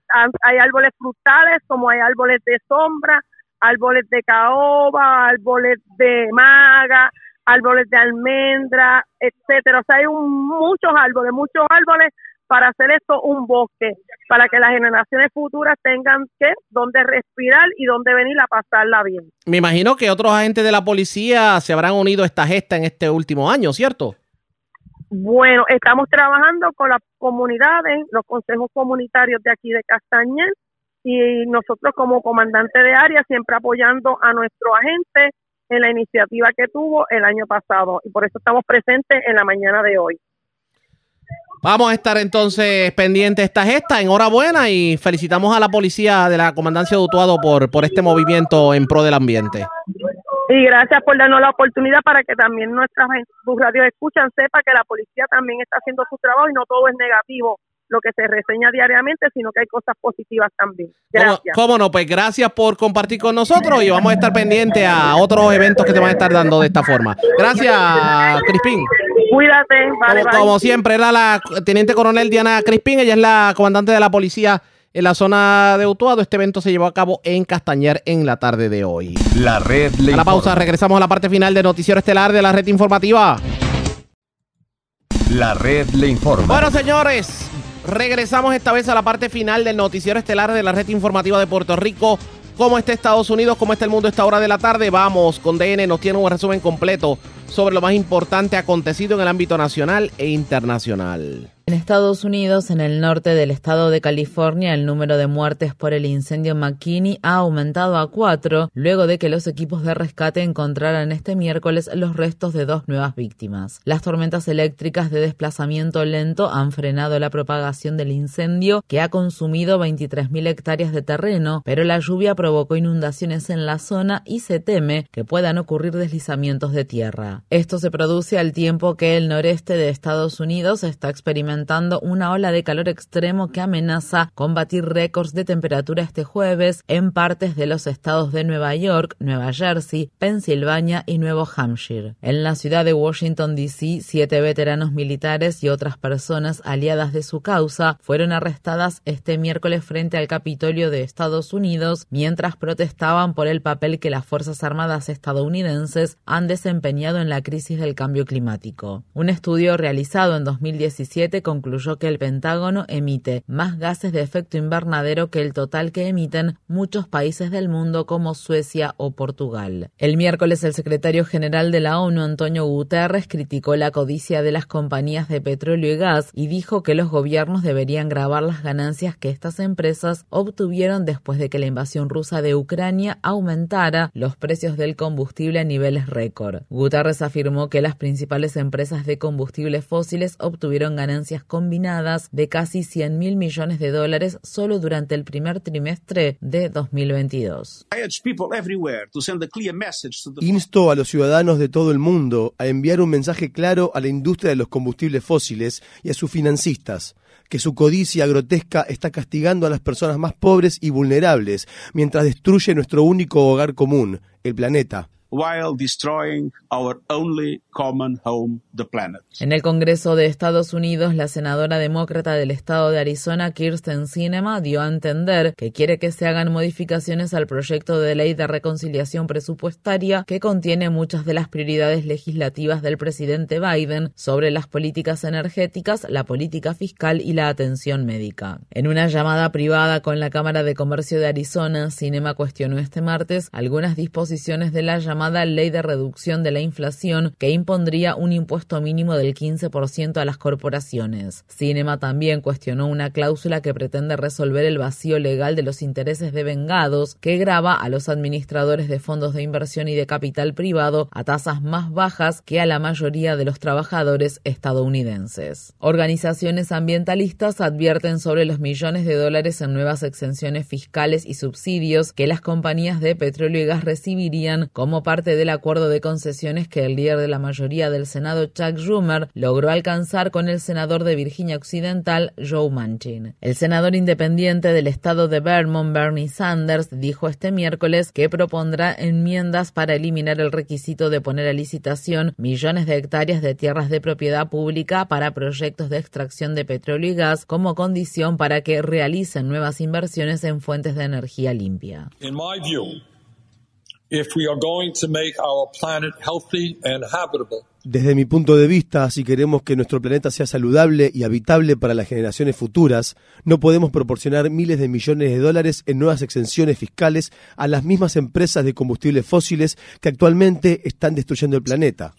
hay árboles frutales como hay árboles de sombra, árboles de caoba, árboles de maga, árboles de almendra, etcétera. O sea, hay muchos árboles, muchos árboles para hacer esto un bosque, para que las generaciones futuras tengan que donde respirar y donde venir a pasarla bien. Me imagino que otros agentes de la policía se habrán unido a esta gesta en este último año, ¿cierto? Bueno, estamos trabajando con las comunidades, los consejos comunitarios de aquí de Castañer y nosotros como comandante de área siempre apoyando a nuestro agente en la iniciativa que tuvo el año pasado y por eso estamos presentes en la mañana de hoy. Vamos a estar entonces pendientes de esta gesta. Enhorabuena y felicitamos a la policía de la Comandancia de Utuado por, por este movimiento en pro del ambiente. Y gracias por darnos la oportunidad para que también nuestras radios escuchan, sepa que la policía también está haciendo su trabajo y no todo es negativo lo que se reseña diariamente, sino que hay cosas positivas también. Gracias. ¿Cómo, no? Pues gracias por compartir con nosotros y vamos a estar pendientes a otros eventos que te van a estar dando de esta forma. Gracias, Crispín. Cuídate, vale, como, como, siempre, era la teniente coronel Diana Crispín, ella es la comandante de la policía en la zona de Utuado. Este evento se llevó a cabo en Castañer en la tarde de hoy. La red A la pausa, regresamos a la parte final de Noticiero Estelar de la red informativa. La red le informa. Bueno, señores, regresamos esta vez a la parte final del Noticiero Estelar de la red informativa de Puerto Rico. ¿Cómo está Estados Unidos? ¿Cómo está el mundo a esta hora de la tarde? Vamos con DN, nos tiene un resumen completo sobre lo más importante acontecido en el ámbito nacional e internacional. En Estados Unidos, en el norte del estado de California, el número de muertes por el incendio McKinney ha aumentado a cuatro, luego de que los equipos de rescate encontraran este miércoles los restos de dos nuevas víctimas. Las tormentas eléctricas de desplazamiento lento han frenado la propagación del incendio, que ha consumido 23.000 hectáreas de terreno, pero la lluvia provocó inundaciones en la zona y se teme que puedan ocurrir deslizamientos de tierra. Esto se produce al tiempo que el noreste de Estados Unidos está experimentando una ola de calor extremo que amenaza combatir récords de temperatura este jueves en partes de los estados de Nueva York, Nueva Jersey, Pensilvania y Nuevo Hampshire. En la ciudad de Washington, D.C., siete veteranos militares y otras personas aliadas de su causa fueron arrestadas este miércoles frente al Capitolio de Estados Unidos mientras protestaban por el papel que las Fuerzas Armadas estadounidenses han desempeñado en la crisis del cambio climático. Un estudio realizado en 2017 concluyó que el Pentágono emite más gases de efecto invernadero que el total que emiten muchos países del mundo como Suecia o Portugal. El miércoles el secretario general de la ONU, Antonio Guterres, criticó la codicia de las compañías de petróleo y gas y dijo que los gobiernos deberían grabar las ganancias que estas empresas obtuvieron después de que la invasión rusa de Ucrania aumentara los precios del combustible a niveles récord. Guterres afirmó que las principales empresas de combustibles fósiles obtuvieron ganancias combinadas de casi 100 mil millones de dólares solo durante el primer trimestre de 2022. Insto a los ciudadanos de todo el mundo a enviar un mensaje claro a la industria de los combustibles fósiles y a sus financistas que su codicia grotesca está castigando a las personas más pobres y vulnerables mientras destruye nuestro único hogar común, el planeta. En el Congreso de Estados Unidos, la senadora demócrata del estado de Arizona, Kirsten Sinema, dio a entender que quiere que se hagan modificaciones al proyecto de ley de reconciliación presupuestaria que contiene muchas de las prioridades legislativas del presidente Biden sobre las políticas energéticas, la política fiscal y la atención médica. En una llamada privada con la Cámara de Comercio de Arizona, Sinema cuestionó este martes algunas disposiciones de la llamada Ley de Reducción de la Inflación, que impondría un impuesto mínimo del 15% a las corporaciones. Cinema también cuestionó una cláusula que pretende resolver el vacío legal de los intereses de vengados, que grava a los administradores de fondos de inversión y de capital privado a tasas más bajas que a la mayoría de los trabajadores estadounidenses. Organizaciones ambientalistas advierten sobre los millones de dólares en nuevas exenciones fiscales y subsidios que las compañías de petróleo y gas recibirían como parte del acuerdo de concesiones que el líder de la mayoría del Senado, Chuck Schumer, logró alcanzar con el senador de Virginia Occidental, Joe Manchin. El senador independiente del estado de Vermont, Bernie Sanders, dijo este miércoles que propondrá enmiendas para eliminar el requisito de poner a licitación millones de hectáreas de tierras de propiedad pública para proyectos de extracción de petróleo y gas como condición para que realicen nuevas inversiones en fuentes de energía limpia. Desde mi punto de vista, si queremos que nuestro planeta sea saludable y habitable para las generaciones futuras, no podemos proporcionar miles de millones de dólares en nuevas exenciones fiscales a las mismas empresas de combustibles fósiles que actualmente están destruyendo el planeta.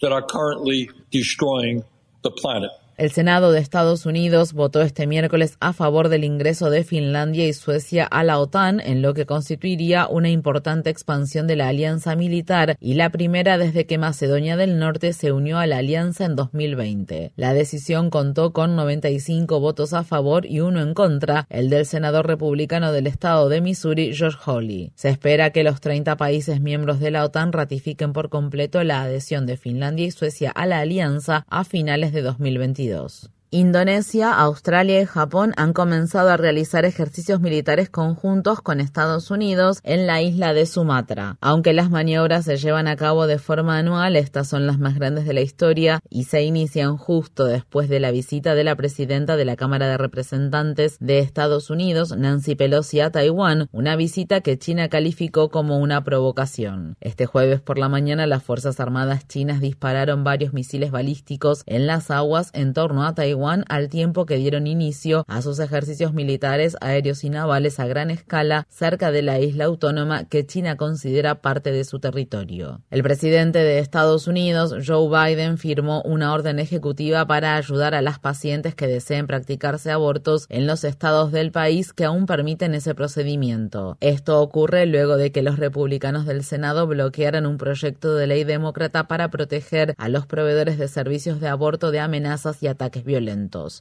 El Senado de Estados Unidos votó este miércoles a favor del ingreso de Finlandia y Suecia a la OTAN, en lo que constituiría una importante expansión de la alianza militar y la primera desde que Macedonia del Norte se unió a la alianza en 2020. La decisión contó con 95 votos a favor y uno en contra, el del senador republicano del estado de Missouri, George Hawley. Se espera que los 30 países miembros de la OTAN ratifiquen por completo la adhesión de Finlandia y Suecia a la alianza a finales de 2022. Unidos. Indonesia, Australia y Japón han comenzado a realizar ejercicios militares conjuntos con Estados Unidos en la isla de Sumatra. Aunque las maniobras se llevan a cabo de forma anual, estas son las más grandes de la historia y se inician justo después de la visita de la presidenta de la Cámara de Representantes de Estados Unidos, Nancy Pelosi, a Taiwán, una visita que China calificó como una provocación. Este jueves por la mañana las Fuerzas Armadas chinas dispararon varios misiles balísticos en las aguas en torno a Taiwán al tiempo que dieron inicio a sus ejercicios militares aéreos y navales a gran escala cerca de la isla autónoma que China considera parte de su territorio. El presidente de Estados Unidos, Joe Biden, firmó una orden ejecutiva para ayudar a las pacientes que deseen practicarse abortos en los estados del país que aún permiten ese procedimiento. Esto ocurre luego de que los republicanos del Senado bloquearan un proyecto de ley demócrata para proteger a los proveedores de servicios de aborto de amenazas y ataques violentos.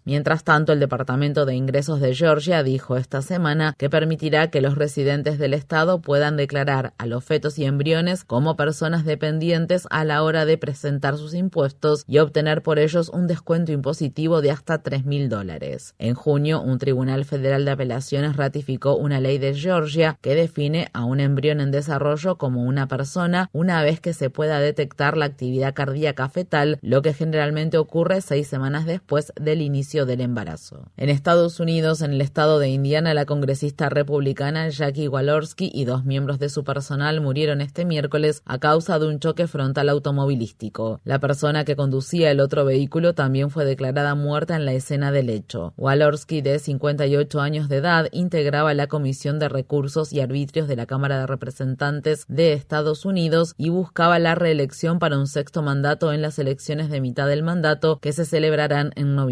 Mientras tanto, el Departamento de Ingresos de Georgia dijo esta semana que permitirá que los residentes del estado puedan declarar a los fetos y embriones como personas dependientes a la hora de presentar sus impuestos y obtener por ellos un descuento impositivo de hasta 3 mil dólares. En junio, un tribunal federal de apelaciones ratificó una ley de Georgia que define a un embrión en desarrollo como una persona una vez que se pueda detectar la actividad cardíaca fetal, lo que generalmente ocurre seis semanas después del inicio del embarazo. En Estados Unidos, en el estado de Indiana, la congresista republicana Jackie Walorski y dos miembros de su personal murieron este miércoles a causa de un choque frontal automovilístico. La persona que conducía el otro vehículo también fue declarada muerta en la escena del hecho. Walorski, de 58 años de edad, integraba la Comisión de Recursos y Arbitrios de la Cámara de Representantes de Estados Unidos y buscaba la reelección para un sexto mandato en las elecciones de mitad del mandato que se celebrarán en noviembre.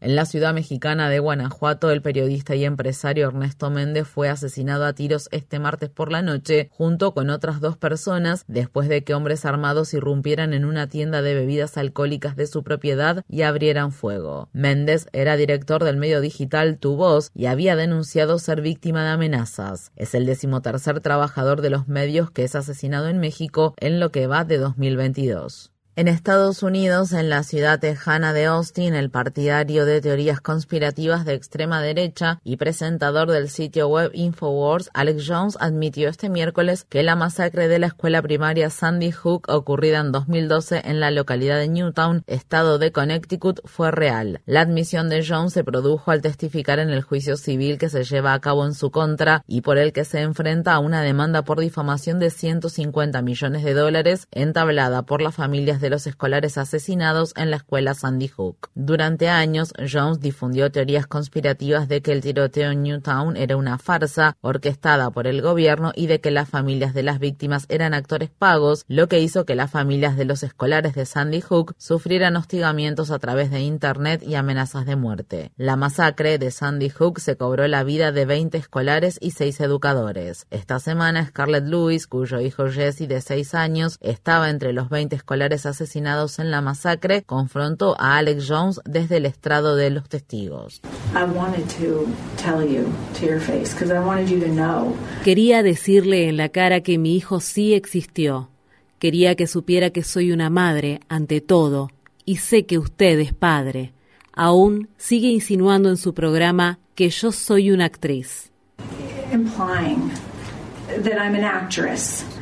En la ciudad mexicana de Guanajuato, el periodista y empresario Ernesto Méndez fue asesinado a tiros este martes por la noche junto con otras dos personas después de que hombres armados irrumpieran en una tienda de bebidas alcohólicas de su propiedad y abrieran fuego. Méndez era director del medio digital Tu Voz y había denunciado ser víctima de amenazas. Es el decimotercer trabajador de los medios que es asesinado en México en lo que va de 2022. En Estados Unidos, en la ciudad tejana de Austin, el partidario de teorías conspirativas de extrema derecha y presentador del sitio web Infowars, Alex Jones, admitió este miércoles que la masacre de la escuela primaria Sandy Hook ocurrida en 2012 en la localidad de Newtown, estado de Connecticut, fue real. La admisión de Jones se produjo al testificar en el juicio civil que se lleva a cabo en su contra y por el que se enfrenta a una demanda por difamación de 150 millones de dólares entablada por las familias de los escolares asesinados en la escuela Sandy Hook. Durante años, Jones difundió teorías conspirativas de que el tiroteo en Newtown era una farsa orquestada por el gobierno y de que las familias de las víctimas eran actores pagos, lo que hizo que las familias de los escolares de Sandy Hook sufrieran hostigamientos a través de Internet y amenazas de muerte. La masacre de Sandy Hook se cobró la vida de 20 escolares y 6 educadores. Esta semana, Scarlett Lewis, cuyo hijo Jesse de 6 años estaba entre los 20 escolares asesinados en la masacre, confrontó a Alex Jones desde el estrado de los testigos. Quería decirle en la cara que mi hijo sí existió. Quería que supiera que soy una madre ante todo y sé que usted es padre. Aún sigue insinuando en su programa que yo soy una actriz.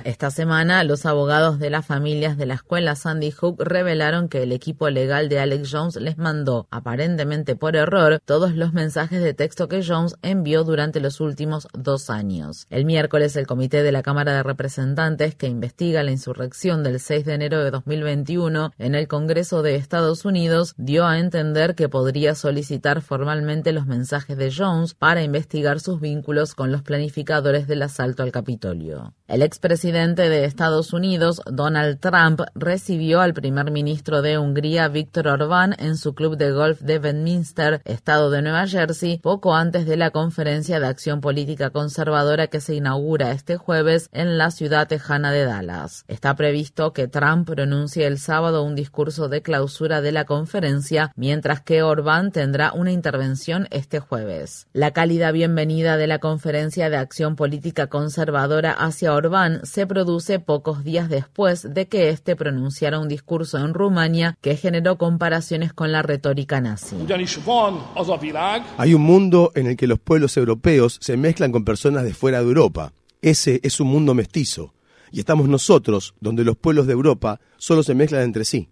Esta semana, los abogados de las familias de la escuela Sandy Hook revelaron que el equipo legal de Alex Jones les mandó, aparentemente por error, todos los mensajes de texto que Jones envió durante los últimos dos años. El miércoles, el Comité de la Cámara de Representantes, que investiga la insurrección del 6 de enero de 2021 en el Congreso de Estados Unidos, dio a entender que podría solicitar formalmente los mensajes de Jones para investigar sus vínculos con los planificadores del asalto al Capitolio. El expresidente de Estados Unidos, Donald Trump, recibió al primer ministro de Hungría, Víctor Orbán, en su club de golf de Bedminster, estado de Nueva Jersey, poco antes de la conferencia de acción política conservadora que se inaugura este jueves en la ciudad tejana de Dallas. Está previsto que Trump pronuncie el sábado un discurso de clausura de la conferencia, mientras que Orbán tendrá una intervención este jueves. La cálida bienvenida de la conferencia de acción política conservadora hacia Orbán se produce pocos días después de que éste pronunciara un discurso en Rumania que generó comparaciones con la retórica nazi. Hay un mundo en el que los pueblos europeos se mezclan con personas de fuera de Europa. Ese es un mundo mestizo. Y estamos nosotros, donde los pueblos de Europa solo se mezclan entre sí.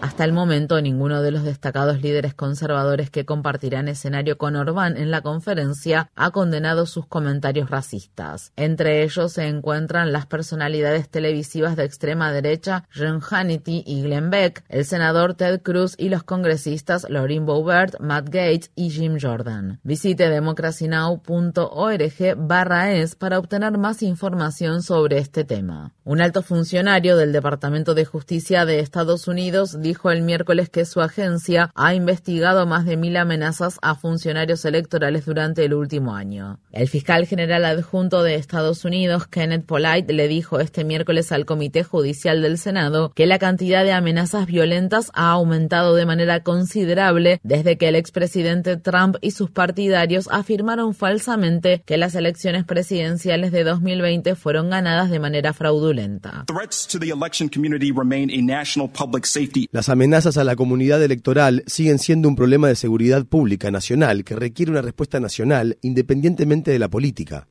Hasta el momento, ninguno de los destacados líderes conservadores que compartirán escenario con Orbán en la conferencia ha condenado sus comentarios racistas. Entre ellos se encuentran las personalidades televisivas de extrema derecha John Hannity y Glenn Beck, el senador Ted Cruz y los congresistas Lauren Boebert, Matt Gates y Jim Jordan. Visite democracynow.org barra es para obtener más información sobre este tema. Un alto funcionario del Departamento de Justicia de Estados Unidos dijo el miércoles que su agencia ha investigado más de mil amenazas a funcionarios electorales durante el último año. El fiscal general adjunto de Estados Unidos, Kenneth Polite, le dijo este miércoles al Comité Judicial del Senado que la cantidad de amenazas violentas ha aumentado de manera considerable desde que el expresidente Trump y sus partidarios afirmaron falsamente que las elecciones presidenciales de 2020 fueron ganadas de manera fraudulenta. Las amenazas a la comunidad electoral siguen siendo un problema de seguridad pública nacional que requiere una respuesta nacional independientemente de la política.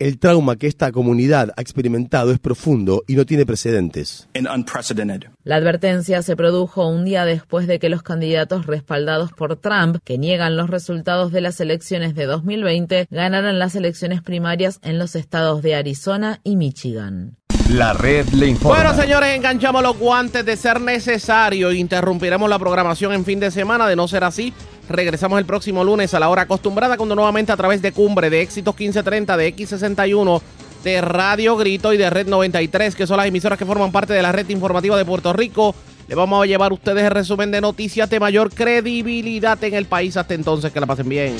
El trauma que esta comunidad ha experimentado es profundo y no tiene precedentes. La advertencia se produjo un día después de que los candidatos respaldados por Trump, que niegan los resultados de las elecciones de 2020, ganaran las elecciones primarias en los estados de Arizona y Michigan. La red le informa. Bueno, señores, enganchamos los guantes de ser necesario. Interrumpiremos la programación en fin de semana. De no ser así, regresamos el próximo lunes a la hora acostumbrada, cuando nuevamente a través de Cumbre, de Éxitos 1530, de X61, de Radio Grito y de Red 93, que son las emisoras que forman parte de la red informativa de Puerto Rico, le vamos a llevar a ustedes el resumen de noticias de mayor credibilidad en el país. Hasta entonces, que la pasen bien.